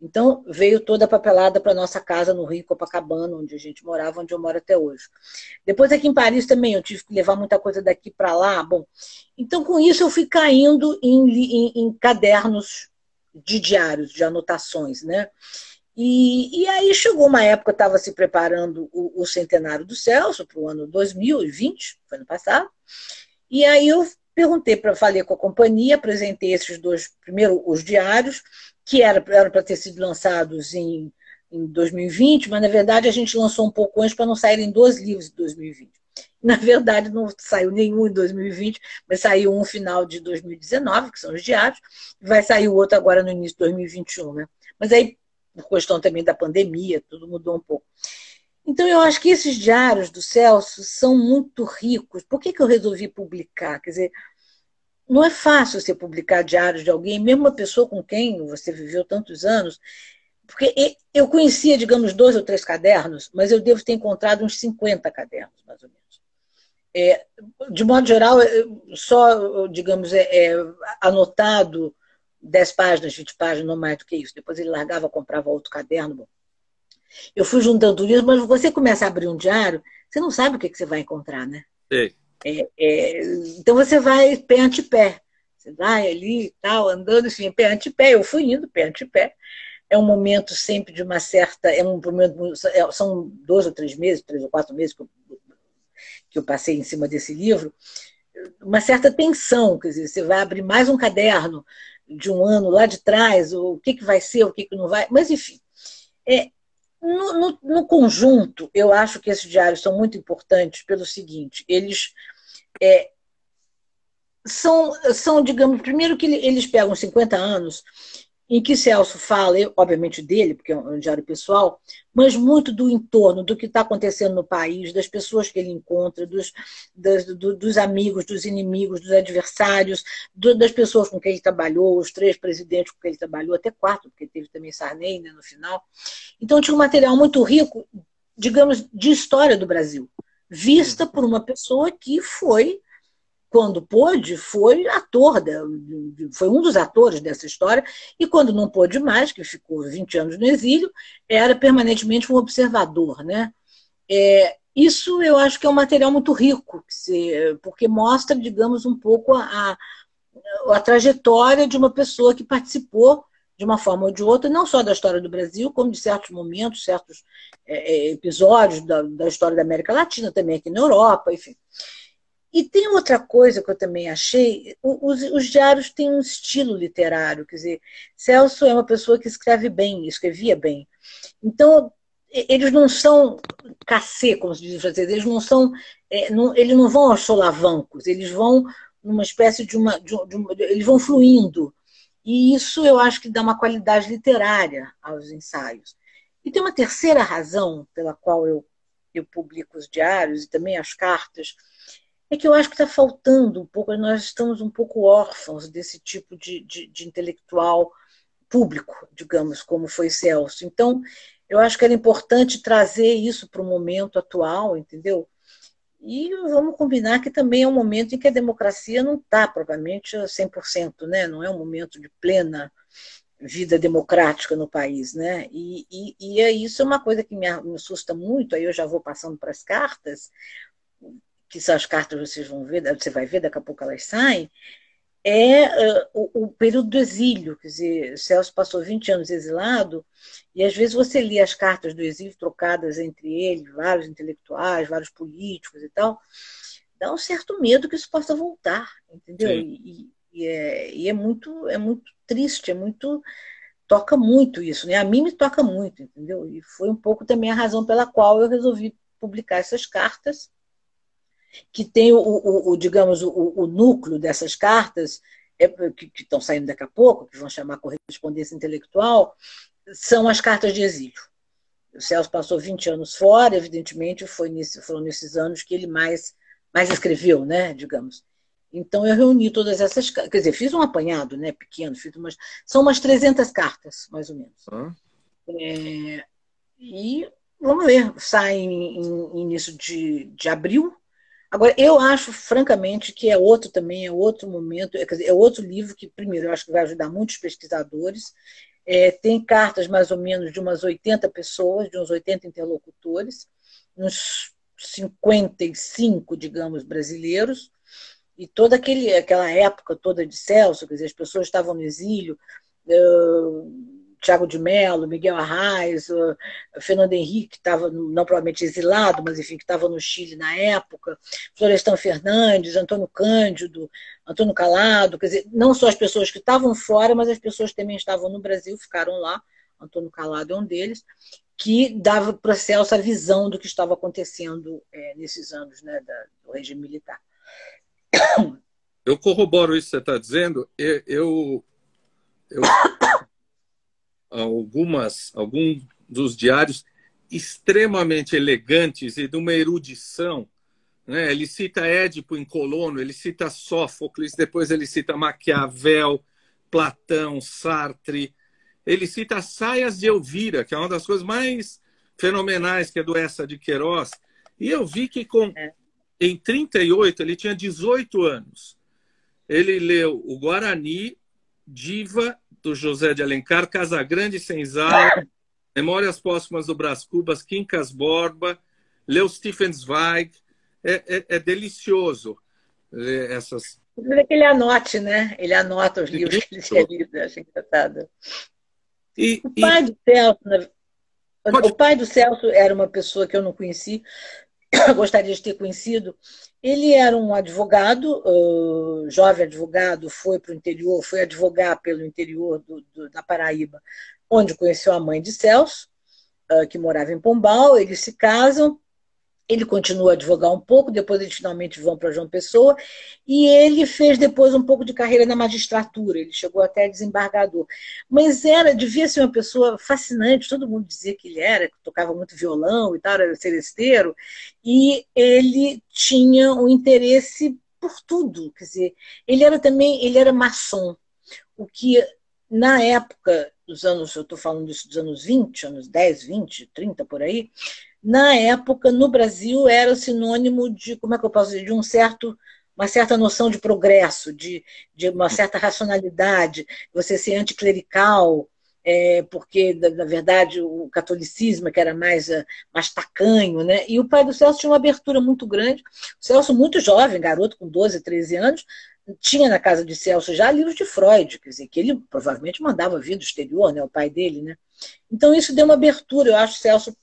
Então, veio toda a papelada para nossa casa no Rio Copacabana, onde a gente morava, onde eu moro até hoje. Depois, aqui em Paris também, eu tive que levar muita coisa daqui para lá. Bom, então, com isso, eu fui caindo em, em, em cadernos de diários, de anotações, né? E, e aí chegou uma época, estava se preparando o, o, centenário do Celso para o ano 2020, foi ano passado, e aí eu perguntei para falei com a companhia, apresentei esses dois, primeiro os diários, que eram para ter sido lançados em, em 2020, mas na verdade a gente lançou um pouco antes para não saírem dois livros em 2020. Na verdade, não saiu nenhum em 2020, mas saiu um final de 2019, que são os diários, e vai sair o outro agora no início de 2021. Né? Mas aí por questão também da pandemia, tudo mudou um pouco. Então, eu acho que esses diários do Celso são muito ricos. Por que, que eu resolvi publicar? Quer dizer, não é fácil você publicar diários de alguém, mesmo uma pessoa com quem você viveu tantos anos. Porque eu conhecia, digamos, dois ou três cadernos, mas eu devo ter encontrado uns 50 cadernos, mais ou menos. É, de modo geral, só, digamos, é, é anotado 10 páginas, 20 páginas, não mais do que isso. Depois ele largava, comprava outro caderno. Eu fui juntando isso, mas você começa a abrir um diário, você não sabe o que, que você vai encontrar, né? É, é, então você vai pé ante pé. Você vai ali e tal, andando assim, pé ante pé. Eu fui indo pé ante pé. É um momento sempre de uma certa. É um momento, é, são dois ou três meses, três ou quatro meses que eu, que eu passei em cima desse livro. Uma certa tensão, quer dizer, você vai abrir mais um caderno de um ano lá de trás, o que, que vai ser, o que, que não vai. Mas, enfim, é, no, no, no, conjunto, eu acho que esses diários são muito importantes pelo seguinte: eles é, são, são, digamos, primeiro que eles pegam 50 anos em que Celso fala, obviamente dele, porque é um diário pessoal, mas muito do entorno, do que está acontecendo no país, das pessoas que ele encontra, dos, das, do, dos amigos, dos inimigos, dos adversários, do, das pessoas com quem ele trabalhou, os três presidentes com quem ele trabalhou, até quatro, porque teve também Sarney né, no final. Então tinha um material muito rico, digamos, de história do Brasil, vista por uma pessoa que foi quando pôde, foi ator, foi um dos atores dessa história, e quando não pôde mais, que ficou 20 anos no exílio, era permanentemente um observador. Né? É, isso eu acho que é um material muito rico, porque mostra, digamos, um pouco a, a trajetória de uma pessoa que participou de uma forma ou de outra, não só da história do Brasil, como de certos momentos, certos é, é episódios da, da história da América Latina, também aqui na Europa, enfim. E tem outra coisa que eu também achei: os, os, diários têm um estilo literário, quer dizer, Celso é uma pessoa que escreve bem, escrevia bem. Então, eles não são cacê, como se diz fazer, eles não são, é, não, eles não vão aos solavancos, eles vão numa espécie de uma, de, de uma, eles vão fluindo. E isso eu acho que dá uma qualidade literária aos ensaios. E tem uma terceira razão pela qual eu, eu publico os diários e também as cartas, é que eu acho que está faltando um pouco, nós estamos um pouco órfãos desse tipo de, de, de intelectual público, digamos, como foi Celso. Então, eu acho que era importante trazer isso para o momento atual, entendeu? E vamos combinar que também é um momento em que a democracia não está propriamente 100%, né? não é um momento de plena vida democrática no país. Né? E, e, e é isso é uma coisa que me, me assusta muito, aí eu já vou passando para as cartas, que são as cartas vocês vão ver, você vai ver, daqui a pouco elas saem, é uh, o, o, período do exílio. Quer dizer, Celso passou 20 anos exilado, e às vezes você lê as cartas do exílio trocadas entre ele, vários intelectuais, vários políticos e tal, dá um certo medo que isso possa voltar, entendeu? E, e, é, e, é, muito, é muito triste, é muito. toca muito isso, né? A mim me toca muito, entendeu? E foi um pouco também a razão pela qual eu resolvi publicar essas cartas que tem o, o, o digamos, o, o, núcleo dessas cartas, é, que, que estão saindo daqui a pouco, que vão chamar correspondência intelectual, são as cartas de exílio. O Celso passou 20 anos fora, evidentemente foi nesse, foram nesses anos que ele mais, mais escreveu, né, digamos. Então eu reuni todas essas, quer dizer, fiz um apanhado, né, pequeno, fiz umas, são umas 300 cartas, mais ou menos. Ah. É, e vamos ver, sai em, em início de, de abril, Agora, eu acho, francamente, que é outro também, é outro momento, é, dizer, é outro livro que, primeiro, eu acho que vai ajudar muitos pesquisadores. É, tem cartas mais ou menos de umas 80 pessoas, de uns 80 interlocutores, uns 55, digamos, brasileiros, e toda aquele, aquela época toda de Celso, quer dizer, as pessoas estavam no exílio, Tiago de Mello, Miguel Arraes, Fernando Henrique, que estava, não provavelmente exilado, mas enfim, que estava no Chile na época, Florestan Fernandes, Antônio Cândido, Antônio Calado, quer dizer, não só as pessoas que estavam fora, mas as pessoas que também estavam no Brasil, ficaram lá, Antônio Calado é um deles, que dava para Celso a visão do que estava acontecendo é, nesses anos né, da, do regime militar. Eu corroboro isso que você está dizendo. Eu, eu, eu algumas, alguns dos diários extremamente elegantes e de uma erudição. Né? Ele cita Édipo em Colono, ele cita Sófocles, depois ele cita Maquiavel, Platão, Sartre. Ele cita Saias de Elvira, que é uma das coisas mais fenomenais que é do Essa de Queiroz. E eu vi que com, é. em 38 ele tinha 18 anos. Ele leu o Guarani, Diva do José de Alencar, Casagrande Senzala, Memórias Póstumas do Brás Cubas, Quincas Borba, leu Stephen Zweig. É, é, é delicioso ler essas. Que ele anote, né? Ele anota os livros que ele lido, acho engraçado. E, o pai e... do Celso, Pode... o pai do Celso era uma pessoa que eu não conheci, gostaria de ter conhecido. Ele era um advogado, jovem advogado, foi para o interior, foi advogar pelo interior do, do, da Paraíba, onde conheceu a mãe de Celso, que morava em Pombal. Eles se casam, ele continua a advogar um pouco, depois eles finalmente vão para João Pessoa, e ele fez depois um pouco de carreira na magistratura, ele chegou até desembargador. Mas era, devia ser uma pessoa fascinante, todo mundo dizia que ele era, que tocava muito violão e tal, era celesteiro, e ele tinha um interesse por tudo, quer dizer, ele era também, ele era maçom, o que na época dos anos, eu estou falando isso dos anos 20, anos 10, 20, 30 por aí, na época, no Brasil, era sinônimo de, como é que eu posso dizer, de um certo, uma certa noção de progresso, de, de uma certa racionalidade, você ser anticlerical, é, porque, na verdade, o catolicismo, que era mais, eh, mais tacanho, né? e o pai do Celso tinha uma abertura muito grande. O Celso, muito jovem, garoto com 12, 13 anos, tinha na casa de Celso já livros de Freud, quer dizer, que ele provavelmente mandava vir do exterior, né, o pai dele. Né? Então, isso deu uma abertura. Eu acho que Celso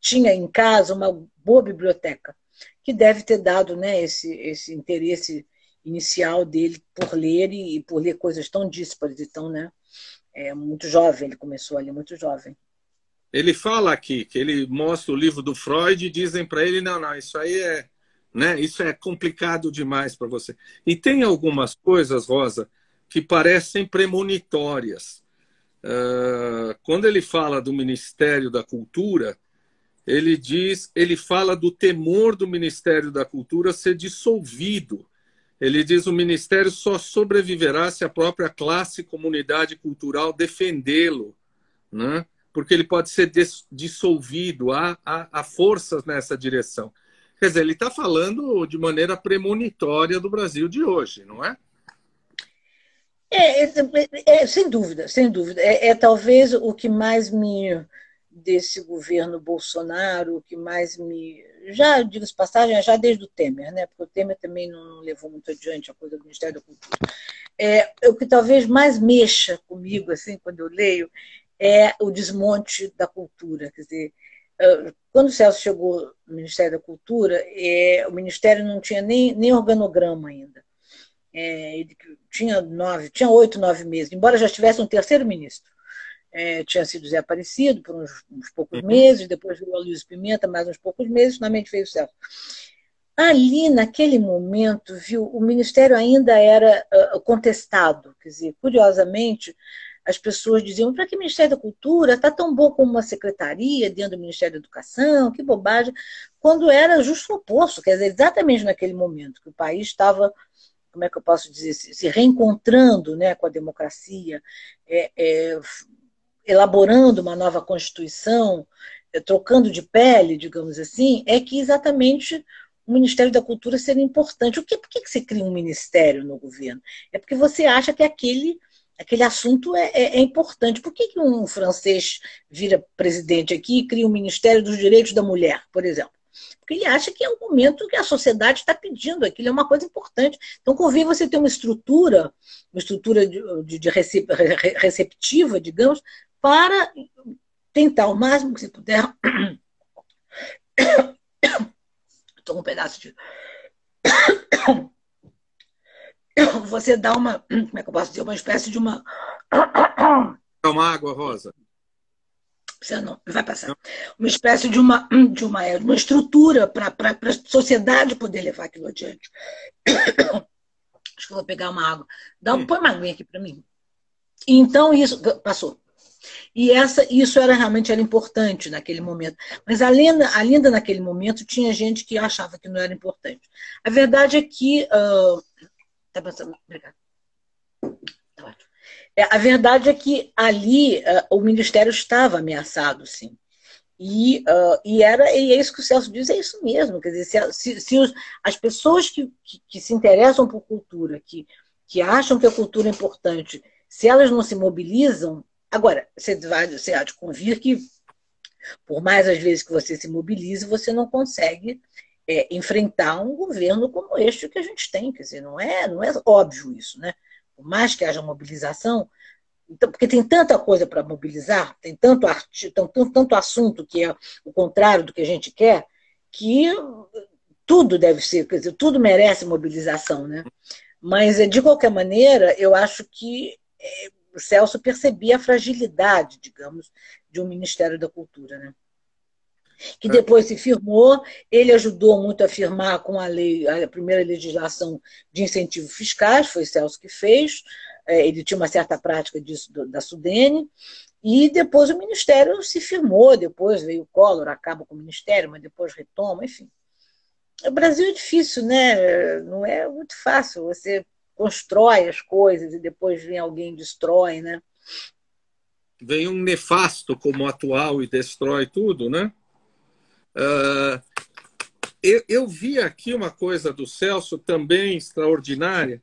tinha em casa uma boa biblioteca, que deve ter dado né, esse, esse interesse inicial dele por ler e, e por ler coisas tão díspares e tão, né, é, muito jovem, ele começou ali muito jovem. Ele fala aqui que ele mostra o livro do Freud e dizem para ele, não, não, isso aí é, né, isso é complicado demais para você. E tem algumas coisas, Rosa, que parecem premonitórias. Uh, quando ele fala do Ministério da Cultura, ele diz, ele fala do temor do Ministério da Cultura ser dissolvido. Ele diz o ministério só sobreviverá se a própria classe e comunidade cultural defendê-lo, né? porque ele pode ser dissolvido, há, há, há forças nessa direção. Quer dizer, ele está falando de maneira premonitória do Brasil de hoje, não é? É, é, é sem dúvida, sem dúvida. É, é talvez o que mais me desse governo Bolsonaro, que mais me. Já, digo passagem, já desde o Temer, né? porque o Temer também não levou muito adiante a coisa do Ministério da Cultura. É, o que talvez mais mexa comigo, assim, quando eu leio, é o desmonte da cultura. Quer dizer, quando o Celso chegou no Ministério da Cultura, é, o Ministério não tinha nem, nem organograma ainda. É, tinha nove, tinha oito, nove meses, embora já tivesse um terceiro ministro é, tinha sido Zé Aparecido por uns, uns poucos uhum. meses, depois veio a Luiz Pimenta, mais uns poucos meses, finalmente veio o Celso. Ali, naquele momento, viu, o Ministério ainda era uh, contestado. Quer dizer, curiosamente, as pessoas diziam: para que Ministério da Cultura? Está tão bom como uma secretaria dentro do Ministério da Educação, que bobagem. Quando era justo o oposto, quer dizer, exatamente naquele momento que o país estava como é que eu posso dizer, se reencontrando né, com a democracia, é, é, elaborando uma nova Constituição, eh, trocando de pele, digamos assim, é que exatamente o Ministério da Cultura seria importante. O que, por que, que você cria um ministério no governo? É porque você acha que aquele, aquele assunto é, é, é importante. Por que, que um francês vira presidente aqui e cria um Ministério dos Direitos da Mulher, por exemplo? Porque ele acha que é um momento que a sociedade está pedindo, aquilo é uma coisa importante. Então, convém você ter uma estrutura, uma estrutura de, de, de receptiva, digamos, para tentar o máximo que se puder. Estou com um pedaço de. Você dá uma. Como é que eu posso dizer? Uma espécie de uma. É uma água, Rosa. Você não, vai passar. Uma espécie de uma, de uma, uma estrutura para a sociedade poder levar aquilo adiante. Acho que eu vou pegar uma água. Dá. Põe uma aguinha aqui para mim. Então, isso. Passou. E essa, isso era realmente era importante naquele momento. Mas ainda, ainda naquele momento tinha gente que achava que não era importante. A verdade é que. Uh, tá passando. Obrigada. Tá ótimo. É, a verdade é que ali uh, o Ministério estava ameaçado, sim. E, uh, e, era, e é isso que o Celso diz, é isso mesmo. Quer dizer, se, se os, as pessoas que, que, que, se interessam por cultura, que, que acham que a cultura é importante, se elas não se mobilizam, Agora, você, vai, você há de convir que Por mais às vezes que você se mobilize, você não consegue é, enfrentar um governo como este que a gente tem. Quer dizer, não é, não é óbvio isso, né? Por mais que haja mobilização, então, porque tem tanta coisa para mobilizar, tem tanto, artigo, tanto, tanto assunto que é o contrário do que a gente quer, que tudo deve ser, quer dizer, tudo merece mobilização, né? Mas, de qualquer maneira, eu acho que é, o Celso percebia a fragilidade, digamos, de um Ministério da Cultura, né? que depois se firmou. Ele ajudou muito a firmar com a lei, a primeira legislação de incentivos fiscais, foi Celso que fez. É, ele tinha uma certa prática disso da Sudene. E depois o Ministério se firmou, depois veio o Collor, acaba com o Ministério, mas depois retoma, enfim. O Brasil é difícil, né? Não é muito fácil. Você constrói as coisas e depois vem alguém e destrói, né? Vem um nefasto como o atual e destrói tudo, né? Uh, eu, eu, vi aqui uma coisa do Celso também extraordinária,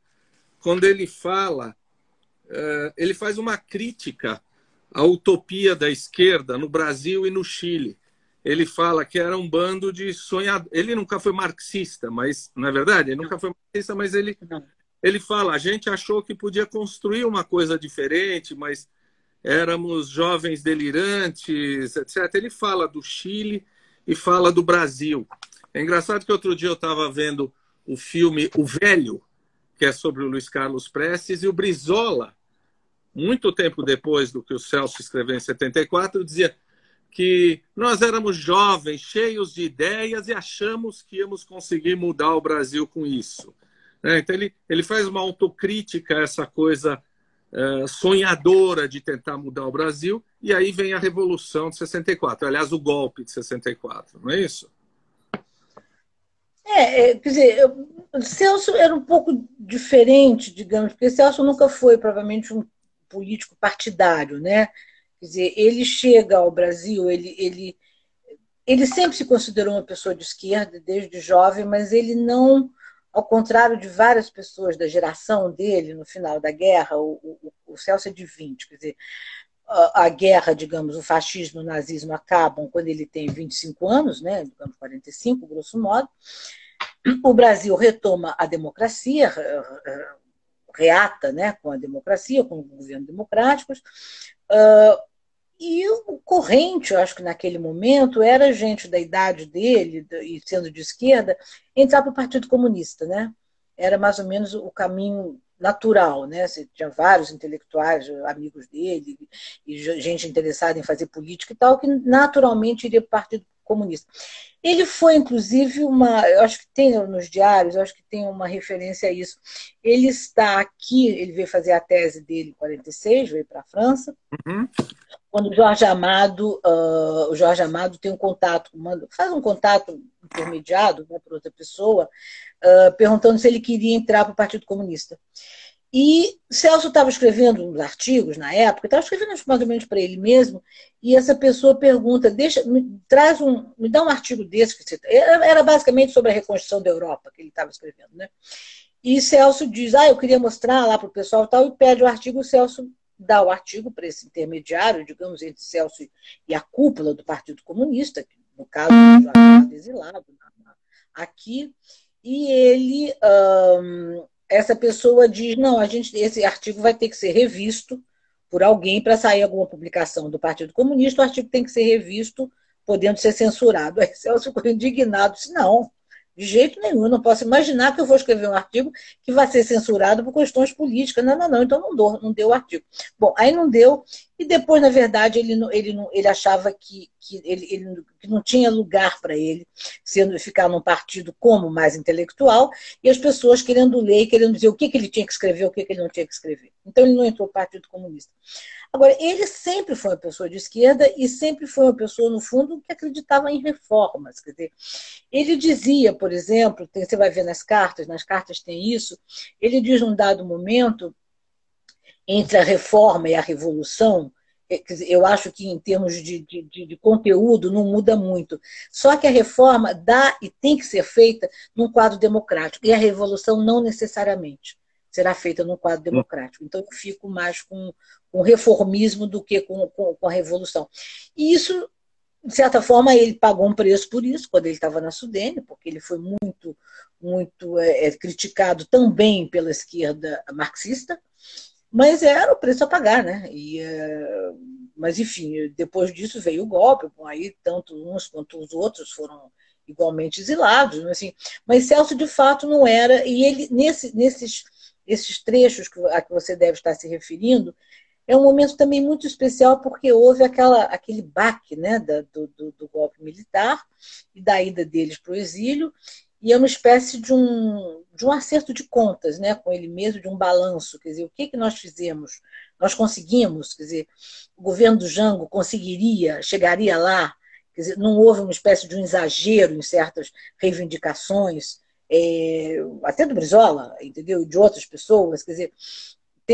quando ele fala, uh, ele faz uma crítica à utopia da esquerda no Brasil e no Chile. Ele fala que era um bando de sonhadores. Ele nunca foi marxista, mas, não é verdade? Ele nunca foi marxista, mas ele, ele fala: a gente achou que podia construir uma coisa diferente, mas éramos jovens delirantes, etc. Ele fala do Chile e fala do Brasil. É engraçado que outro dia eu estava vendo o filme O Velho, que é sobre o Luiz Carlos Prestes, e o Brizola, muito tempo depois do que o Celso escreveu em 74, dizia que nós éramos jovens, cheios de ideias e achamos que íamos conseguir mudar o Brasil com isso. É, então ele, ele faz uma autocrítica a essa coisa uh, sonhadora de tentar mudar o Brasil e aí vem a Revolução de 64, aliás, o golpe de 64, não é isso? É, é quer dizer, eu, Celso era um pouco diferente, digamos, porque Celso nunca foi provavelmente um político partidário, né? Quer dizer, ele chega ao Brasil, ele, ele, ele sempre se considerou uma pessoa de esquerda desde jovem, mas ele não, ao contrário de várias pessoas da geração dele no final da guerra, o, o, o Celso é de 20, quer dizer, a, guerra, digamos, o fascismo o nazismo acabam quando ele tem 25 anos, né, digamos 45, grosso modo. O Brasil retoma a democracia, reata né, com a democracia, com o governo democráticos. Uh, e o corrente, eu acho que naquele momento, era gente da idade dele, e sendo de esquerda, entrar para o Partido Comunista. Né? Era mais ou menos o caminho natural, né? Você tinha vários intelectuais, amigos dele, e gente interessada em fazer política e tal, que naturalmente iria para o Partido Comunista. Ele foi, inclusive, uma. Eu acho que tem nos diários, eu acho que tem uma referência a isso. Ele está aqui, ele veio fazer a tese dele em 46, veio para a França. Uhum. Quando o Jorge Amado, uh, o Jorge Amado tem um contato, faz um contato intermediado né, para outra pessoa, uh, perguntando se ele queria entrar para o Partido Comunista. E Celso estava escrevendo uns artigos na época, estava escrevendo mais ou menos para ele mesmo, e essa pessoa pergunta, deixa, me, traz um, me dá um artigo desse que você. Era, era basicamente sobre a reconstrução da Europa que ele estava escrevendo, né? E Celso diz, ah, eu queria mostrar lá para o pessoal tal, e pede o artigo, o Celso dá o artigo para esse intermediário, digamos, entre Celso e a cúpula do Partido Comunista, que no caso do exilado aqui, e ele essa pessoa diz: não, a gente, esse artigo vai ter que ser revisto por alguém para sair alguma publicação do Partido Comunista, o artigo tem que ser revisto, podendo ser censurado. Aí Celso ficou indignado, disse: não, de jeito nenhum, eu não posso imaginar que eu vou escrever um artigo que vai ser censurado por questões políticas. Não, não, não, então não, dou, não deu o artigo. Bom, aí não deu, e depois, na verdade, ele, ele, ele achava que, que, ele, ele, que não tinha lugar para ele sendo ficar num partido como mais intelectual, e as pessoas querendo ler, querendo dizer o que, que ele tinha que escrever, o que, que ele não tinha que escrever. Então ele não entrou no Partido Comunista. Agora, ele sempre foi uma pessoa de esquerda e sempre foi uma pessoa, no fundo, que acreditava em reformas. Quer dizer, ele dizia, por exemplo, tem, você vai ver nas cartas, nas cartas tem isso, ele diz num dado momento, entre a reforma e a revolução, é, eu acho que em termos de, de, de, conteúdo não muda muito. Só que a reforma dá e tem que ser feita num quadro democrático, e a revolução não necessariamente será feita num quadro democrático. Então, eu fico mais com, com reformismo do que com, com, com a revolução. E isso de certa forma, ele pagou um preço por isso quando ele estava na Sudene, porque ele foi muito, muito é, é, criticado também pela esquerda marxista, mas era o preço a pagar, né? E, é, mas, enfim, depois disso veio o golpe, bom, aí tanto uns quanto os outros foram igualmente exilados, mas, assim, mas Celso de fato não era, e ele, nesse, nesses esses trechos a que você deve estar se referindo, é um momento também muito especial porque houve aquela, aquele baque né, do, do, do golpe militar e da ida deles para o exílio, e é uma espécie de um, de um acerto de contas né, com ele mesmo, de um balanço. Quer dizer, o que, que nós fizemos? Nós conseguimos, quer dizer, o governo do Jango conseguiria, chegaria lá, quer dizer, não houve uma espécie de um exagero em certas reivindicações, é, até do Brizola, entendeu? De outras pessoas, quer dizer,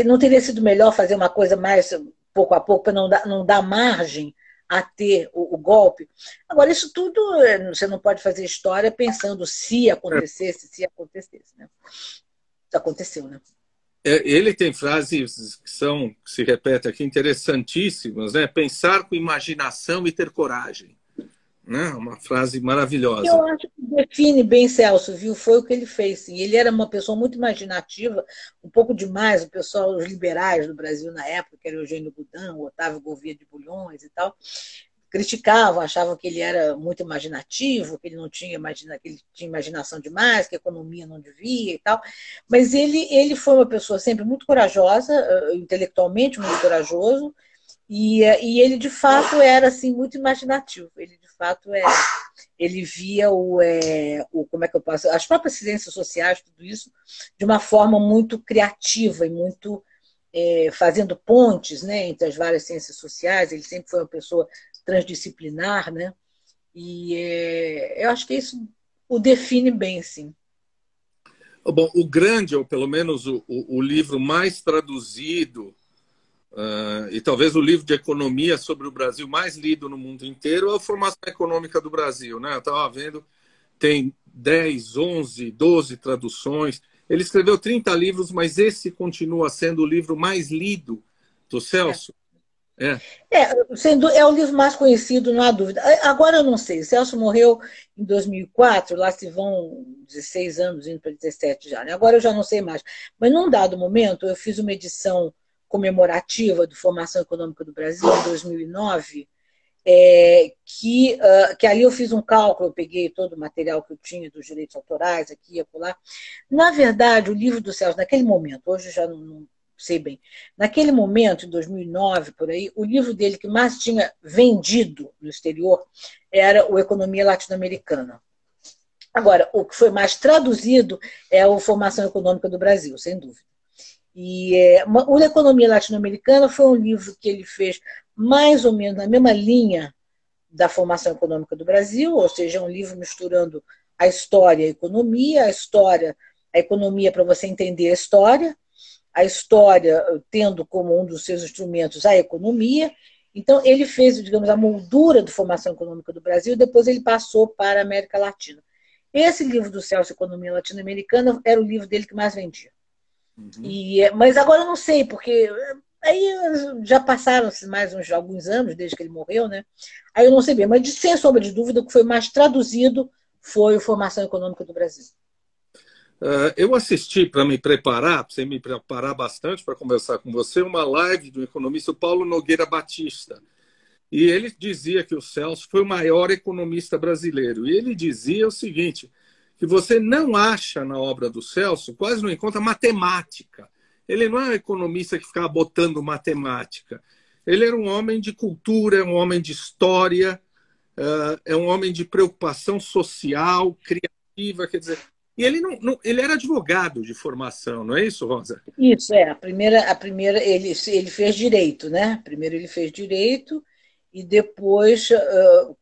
não teria sido melhor fazer uma coisa mais pouco a pouco para não não dar margem a ter o, o, golpe. Agora, isso tudo é, você não pode fazer história pensando se acontecesse, se acontecesse. Né? Aconteceu, né? É, ele tem frases que são, que se repete aqui, interessantíssimas, né? Pensar com imaginação e ter coragem né? Uma frase maravilhosa. Eu acho que define bem Celso, viu? Foi o que ele fez. Sim. Ele era uma pessoa muito imaginativa, um pouco demais, o pessoal, os liberais do Brasil na época, que era Eugênio o Otávio Gouveia de Bulhões e tal, criticavam, achavam que ele era muito imaginativo, que ele não tinha, imagina, que ele tinha imaginação demais, que a economia não devia e tal. Mas ele, ele foi uma pessoa sempre muito corajosa, eh, intelectualmente muito corajoso, e, e ele de fato era assim muito imaginativo. Ele fato é, ele via o, é, o como é que eu posso, as próprias ciências sociais, tudo isso, de uma forma muito criativa e muito é, fazendo pontes, né, entre as várias ciências sociais. Ele sempre foi uma pessoa transdisciplinar, né? E é, eu acho que isso o define bem, sim. Bom, o grande, ou pelo menos o, o, o livro mais traduzido Uh, e talvez o livro de economia sobre o Brasil mais lido no mundo inteiro é a Formação Econômica do Brasil. Né? Eu estava vendo, tem 10, 11, 12 traduções. Ele escreveu 30 livros, mas esse continua sendo o livro mais lido do Celso. É, é, sendo, é o livro mais conhecido, não há dúvida. Agora eu não sei, Celso morreu em 2004, lá se vão 16 anos, indo para 17 já. Né? Agora eu já não sei mais. Mas num dado momento, eu fiz uma edição comemorativa do Formação Econômica do Brasil, em 2009, é, que, uh, que ali eu fiz um cálculo, eu peguei todo o material que eu tinha dos direitos autorais, aqui e acolá. Na verdade, o livro do Celso, naquele momento, hoje eu já não, não sei bem, naquele momento, em 2009, por aí, o livro dele que mais tinha vendido no exterior era o Economia Latino-Americana. Agora, o que foi mais traduzido é a Formação Econômica do Brasil, sem dúvida. E é, uma, Economia Latino-Americana foi um livro que ele fez mais ou menos na mesma linha da formação econômica do Brasil, ou seja, é um livro misturando a história e a economia, a história, a economia para você entender a história, a história tendo como um dos seus instrumentos a economia. Então, ele fez, digamos, a moldura da formação econômica do Brasil, depois ele passou para a América Latina. Esse livro do Celso Economia Latino-Americana era o livro dele que mais vendia. Uhum. E, mas agora eu não sei, porque aí já passaram-se mais uns alguns anos desde que ele morreu, né? Aí eu não sei bem, mas de, sem sombra de dúvida, o que foi mais traduzido foi o Formação Econômica do Brasil. Uh, eu assisti para me preparar, para me preparar bastante para conversar com você, uma live do economista Paulo Nogueira Batista. E ele dizia que o Celso foi o maior economista brasileiro. E ele dizia o seguinte: que você não acha na obra do Celso, quase não encontra matemática. Ele não é um economista que ficava botando matemática. Ele era um homem de cultura, é um homem de história, uh, é um homem de preocupação social, criativa, quer dizer. E ele não, não, ele era advogado de formação, não é isso, Rosa? Isso é. A primeira, a primeira ele, ele fez direito, né? Primeiro ele fez direito e depois uh,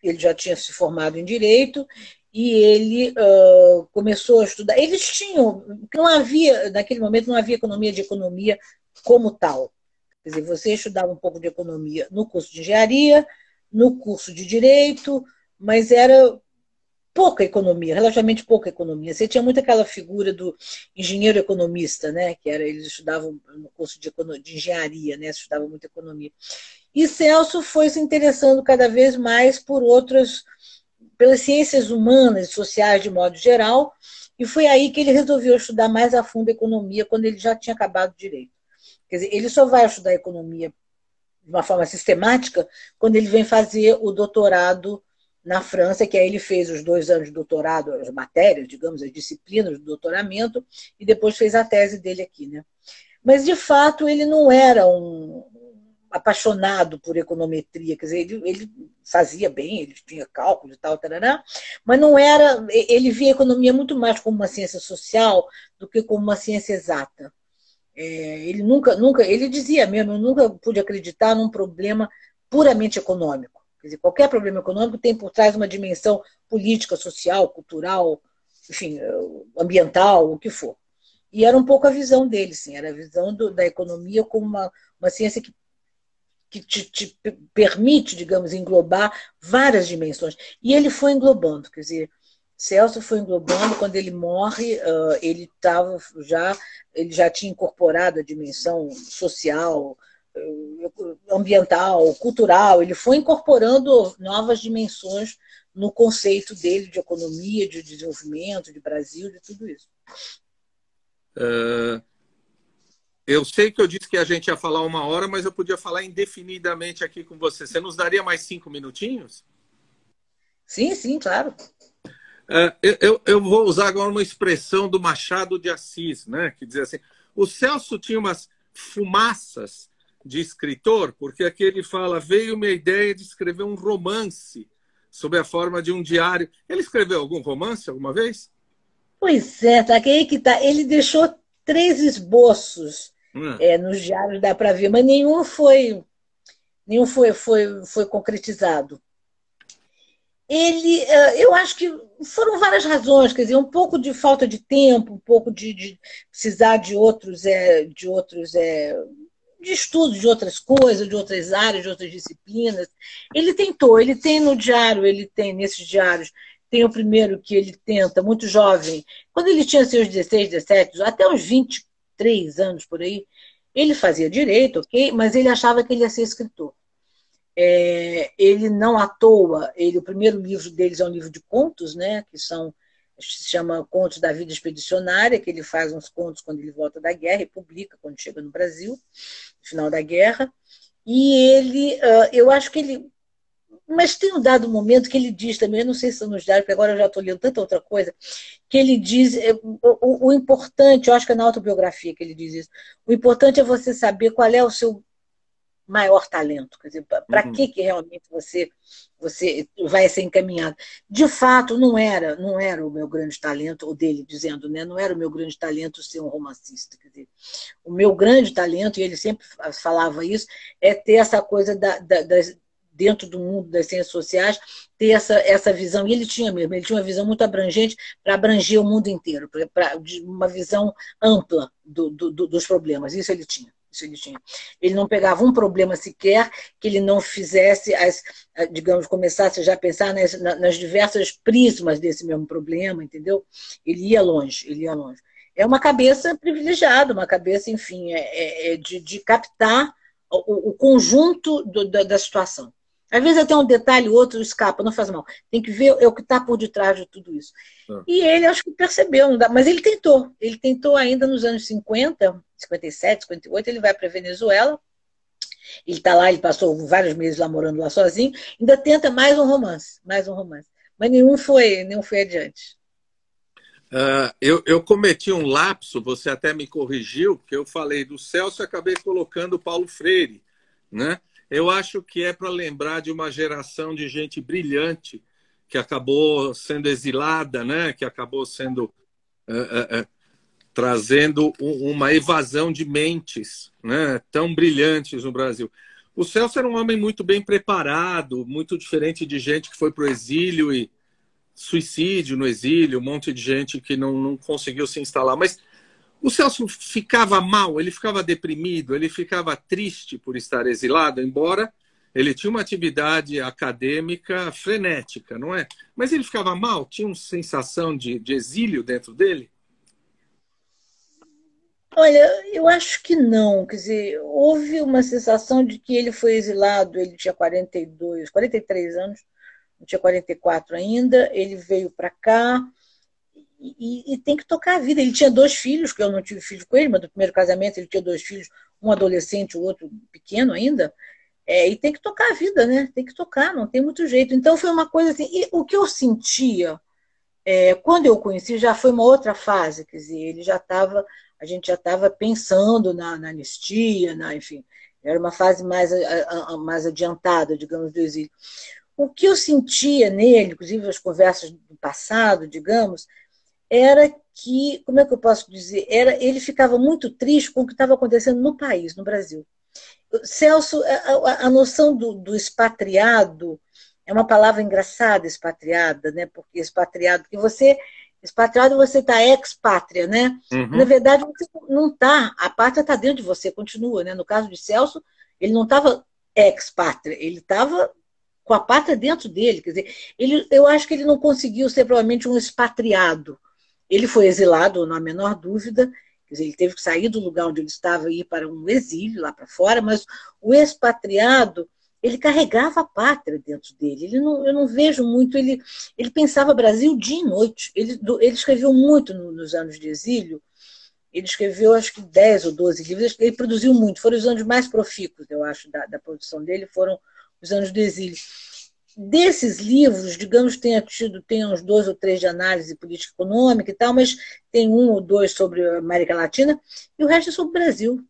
ele já tinha se formado em direito e ele uh, começou a estudar. Eles tinham, não havia, naquele momento, não havia economia de economia como tal. Quer dizer, você estudava um pouco de economia no curso de engenharia, no curso de direito, mas era pouca economia, relativamente pouca economia. Você tinha muito aquela figura do engenheiro economista, né? Que era eles estudavam no curso de, de engenharia, né? Estudavam muito economia. E Celso foi se interessando cada vez mais por outras, pelas ciências humanas e sociais de modo geral, e foi aí que ele resolveu estudar mais a fundo economia quando ele já tinha acabado direito. Quer dizer, ele só vai estudar economia de uma forma sistemática quando ele vem fazer o doutorado na França, que aí ele fez os dois anos de doutorado, as matérias, digamos, as disciplinas do doutoramento, e depois fez a tese dele aqui. Né? Mas, de fato, ele não era um apaixonado por econometria, quer dizer, ele, ele fazia bem, ele tinha cálculo e tal, tarará, mas não era, ele via a economia muito mais como uma ciência social do que como uma ciência exata. É, ele nunca, nunca, ele dizia mesmo, eu nunca pude acreditar num problema puramente econômico. Quer dizer, qualquer problema econômico tem por trás uma dimensão política, social, cultural, enfim, ambiental, o que for. E era um pouco a visão dele, sim, era a visão do, da economia como uma, uma ciência que, que te, te, permite, digamos, englobar várias dimensões. E ele foi englobando, quer dizer, Celso foi englobando, quando ele morre, ele estava já, ele já tinha incorporado a dimensão social, ambiental, cultural, ele foi incorporando novas dimensões no conceito dele de economia, de desenvolvimento, de Brasil, de tudo isso. Uh, eu sei que eu disse que a gente ia falar uma hora, mas eu podia falar indefinidamente aqui com você. Você nos daria mais cinco minutinhos? Sim, sim, claro. Uh, eu, eu vou usar agora uma expressão do Machado de Assis, né? Que diz assim: o Celso tinha umas fumaças de escritor, porque aqui ele fala: veio uma ideia de escrever um romance sob a forma de um diário. Ele escreveu algum romance alguma vez? Pois é, tá que aí que tá. Ele deixou três esboços hum. é, nos diários, dá para ver, mas nenhum foi nenhum foi, foi, foi concretizado. Ele, é, eu acho que foram várias razões, quer dizer, um pouco de falta de tempo, um pouco de, de precisar de outros, é, de outros é, de estudo de outras coisas, de outras áreas, de outras disciplinas. Ele tentou, ele tem no diário, ele tem nesses diários, tem o primeiro que ele tenta, muito jovem, quando ele tinha seus 16, 17, até uns 23 anos por aí, ele fazia direito, ok, mas ele achava que ele ia ser escritor. É, ele não à toa, ele, o primeiro livro deles é um livro de contos, né, que são se chama Contos da Vida Expedicionária, que ele faz uns contos quando ele volta da guerra e publica quando chega no Brasil, no final da guerra. E ele, eu acho que ele. Mas tem um dado momento que ele diz também, eu não sei se são nos diários, porque agora eu já estou lendo tanta outra coisa, que ele diz, é, o, o, importante, eu acho que é na autobiografia que ele diz isso, o importante é você saber qual é o seu maior talento? Quer dizer, para uhum. que, que realmente você você vai ser encaminhado? De fato, não era, não era o meu grande talento, o dele dizendo, né? Não era o meu grande talento ser um romancista. Quer dizer, o meu grande talento, e ele sempre falava isso, é ter essa coisa da, da, das, dentro do mundo das ciências sociais, ter essa, essa visão, e ele tinha mesmo, ele tinha uma visão muito abrangente para abranger o mundo inteiro, para uma visão ampla do, do, do, dos problemas, isso ele tinha isso ele tinha. Ele não pegava um problema sequer que ele não fizesse, as, digamos, começasse já a pensar nas, nas diversas prismas desse mesmo problema, entendeu? Ele ia longe, ele ia longe. É uma cabeça privilegiada, uma cabeça, enfim, é, é, é de, de, captar o, o conjunto do, da, da situação. Às vezes até um detalhe, outro escapa, não faz mal. Tem que ver é o que está por detrás de tudo isso. Ah. E ele, acho que percebeu, mas ele tentou. Ele tentou ainda nos anos 50, 57, 58, ele vai para a Venezuela. Ele está lá, ele passou vários meses lá morando lá sozinho. Ainda tenta mais um romance, mais um romance. Mas nenhum foi, nenhum foi adiante. Uh, eu, eu, cometi um lapso, você até me corrigiu, porque eu falei do Celso e acabei colocando Paulo Freire, né? Eu acho que é para lembrar de uma geração de gente brilhante que acabou sendo exilada, né? que acabou sendo uh, uh, trazendo uma evasão de mentes né? tão brilhantes no Brasil. O Celso era um homem muito bem preparado, muito diferente de gente que foi para o exílio e suicídio no exílio, um monte de gente que não, não conseguiu se instalar. Mas o Celso ficava mal, ele ficava deprimido, ele ficava triste por estar exilado, embora ele tinha uma atividade acadêmica frenética, não é? Mas ele ficava mal? Tinha uma sensação de, de exílio dentro dele? Olha, eu acho que não. Quer dizer, houve uma sensação de que ele foi exilado, ele tinha 42, 43 anos, não tinha 44 ainda, ele veio para cá e, e, tem que tocar a vida. Ele tinha dois filhos, que eu não tive filho com ele, mas do primeiro casamento ele tinha dois filhos, um adolescente o outro pequeno ainda. É, e tem que tocar a vida, né? Tem que tocar, não tem muito jeito. Então foi uma coisa assim. E o que eu sentia é, quando eu conheci já foi uma outra fase, quer dizer, ele já estava, a gente já estava pensando na, na, anistia, na, enfim, era uma fase mais, mais adiantada, digamos, do exílio. O que eu sentia nele, inclusive as conversas do passado, digamos, era que, como é que eu posso dizer? Era, ele ficava muito triste com o que estava acontecendo no país, no Brasil. Celso, a, a noção do, do, expatriado é uma palavra engraçada, expatriada, né? Porque expatriado, que você expatriado você está ex-pátria, né? Uhum. Na verdade você não está, a pátria está dentro de você, continua, né? No caso de Celso, ele não estava ex-pátria, ele estava com a pátria dentro dele, quer dizer, ele, eu acho que ele não conseguiu ser provavelmente um expatriado. Ele foi exilado, não há menor dúvida, ele teve que sair do lugar onde ele estava e ir para um exílio lá para fora, mas o expatriado, ele carregava a pátria dentro dele. Ele não, eu não vejo muito, ele, ele pensava Brasil dia e noite. Ele, ele escreveu muito no, nos anos de exílio, ele escreveu acho que 10 ou 12 livros, ele produziu muito, foram os anos mais profícuos, eu acho, da, da produção dele, foram os anos do exílio desses livros, digamos, tenha tido, tem uns dois ou três de análise política econômica e tal, mas tem um ou dois sobre a América Latina, e o resto é sobre o Brasil.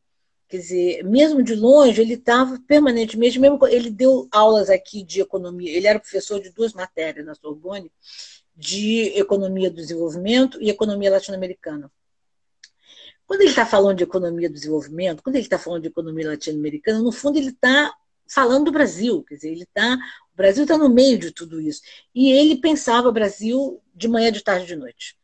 Quer dizer, mesmo de longe, ele estava permanentemente, mesmo ele deu aulas aqui de economia, ele era professor de duas matérias na Sorbonne, de economia do desenvolvimento e economia latino-americana. Quando ele está falando de economia do desenvolvimento, quando ele está falando de economia latino-americana, no fundo ele está falando do Brasil, quer dizer, ele está, o Brasil está no meio de tudo isso. E ele pensava Brasil de manhã, de tarde, de noite.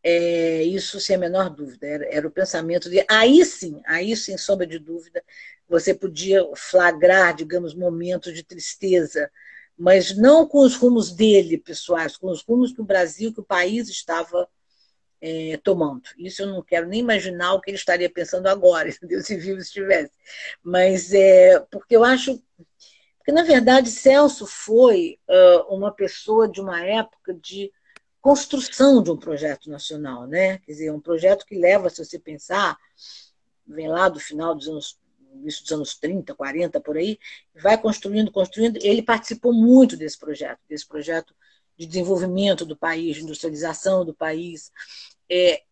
É, isso sem a menor dúvida, era, era, o pensamento dele. Aí sim, aí sem sombra de dúvida, você podia flagrar, digamos, momentos de tristeza, mas não com os rumos dele, pessoais, com os rumos que o Brasil, que o país estava é, tomando. Isso eu não quero nem imaginar o que ele estaria pensando agora, se vivo estivesse. Mas é porque eu acho. Porque, na verdade, Celso foi uh, uma pessoa de uma época de construção de um projeto nacional, né? Quer dizer, um projeto que leva, se você pensar, vem lá do final dos anos isso dos anos 30, 40, por aí, vai construindo, construindo. Ele participou muito desse projeto, desse projeto de desenvolvimento do país, de industrialização do país. É,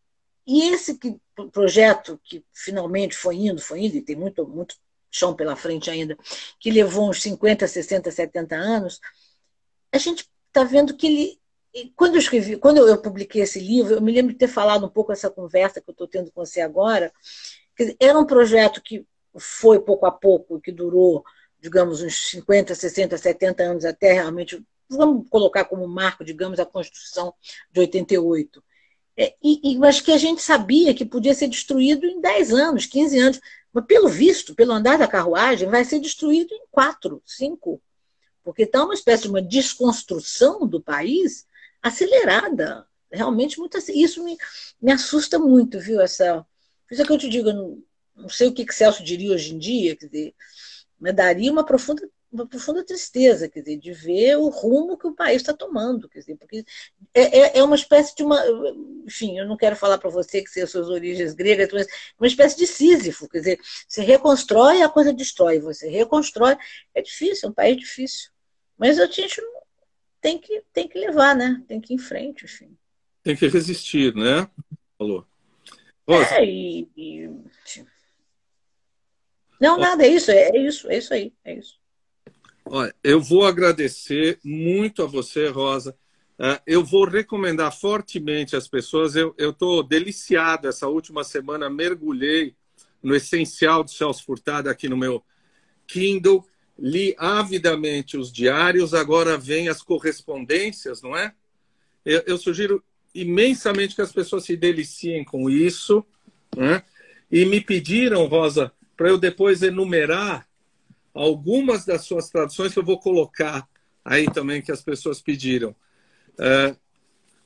e esse que, projeto que finalmente foi indo, foi indo, e tem muito, muito chão pela frente ainda, que levou uns 50, 60, 70 anos, a gente está vendo que ele. Quando eu escrevi, quando eu publiquei esse livro, eu me lembro de ter falado um pouco essa conversa que eu estou tendo com você agora. Era um projeto que foi pouco a pouco, que durou, digamos, uns 50, 60, 70 anos até realmente, vamos colocar como marco, digamos, a Constituição de 88. É, e, e, mas que a gente sabia que podia ser destruído em 10 anos, 15 anos. Mas, pelo visto, pelo andar da carruagem, vai ser destruído em 4, 5. Porque está uma espécie de uma desconstrução do país acelerada. Realmente, muito. Isso me, me assusta muito, viu? Essa, por isso é que eu te digo, eu não, não sei o que, que Celso diria hoje em dia, quer dizer, mas daria uma profunda uma profunda tristeza, quer dizer, de ver o rumo que o país está tomando, quer dizer, porque é, é, é uma espécie de uma, enfim, eu não quero falar para você que são suas origens gregas, mas uma espécie de Sísifo, quer dizer, você reconstrói a coisa destrói, você reconstrói, é difícil, é um país difícil, mas a gente tem que tem que levar, né? Tem que ir em frente, enfim. Tem que resistir, né? Falou. É, e, e... Não, nada, é isso, é, é isso, é isso aí, é isso. Olha, eu vou agradecer muito a você, Rosa. É, eu vou recomendar fortemente às pessoas. Eu estou deliciado essa última semana, mergulhei no essencial de Celso Furtado aqui no meu Kindle, li avidamente os diários, agora vem as correspondências, não é? Eu, eu sugiro imensamente que as pessoas se deliciem com isso, né? e me pediram, Rosa, para eu depois enumerar algumas das suas traduções que eu vou colocar aí também que as pessoas pediram. Uh,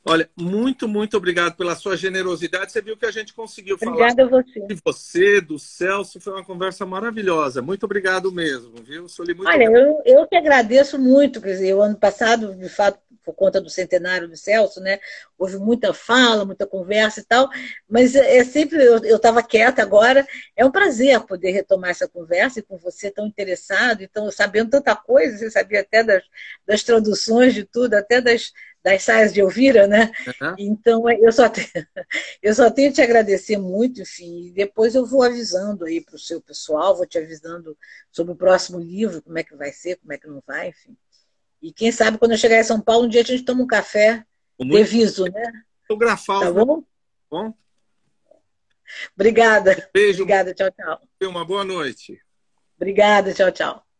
olha, muito, muito obrigado pela sua generosidade. Você viu que a gente conseguiu Obrigada falar você. de você, do Celso. Foi uma conversa maravilhosa. Muito obrigado mesmo, viu? Soli, muito olha, eu, eu que agradeço muito. Quer dizer, o ano passado, de fato, por conta do centenário do Celso, né? Houve muita fala, muita conversa e tal, mas é, é sempre eu estava quieta agora. É um prazer poder retomar essa conversa e com você tão interessado, então sabendo tanta coisa, você sabia até das, das traduções de tudo, até das, das saias de Elvira, né? Uhum. Então é, eu só, tenho, eu só tenho que te agradecer muito, enfim. Depois eu vou avisando aí para o seu pessoal, vou te avisando sobre o próximo livro, como é que vai ser, como é que não vai, enfim. E quem sabe quando eu chegar em São Paulo, um dia a gente toma um café Muito deviso, né? Fotografar. Tá bom? Bom? Obrigada. Beijo. Obrigada, tchau, tchau. Uma boa noite. Obrigada, tchau, tchau.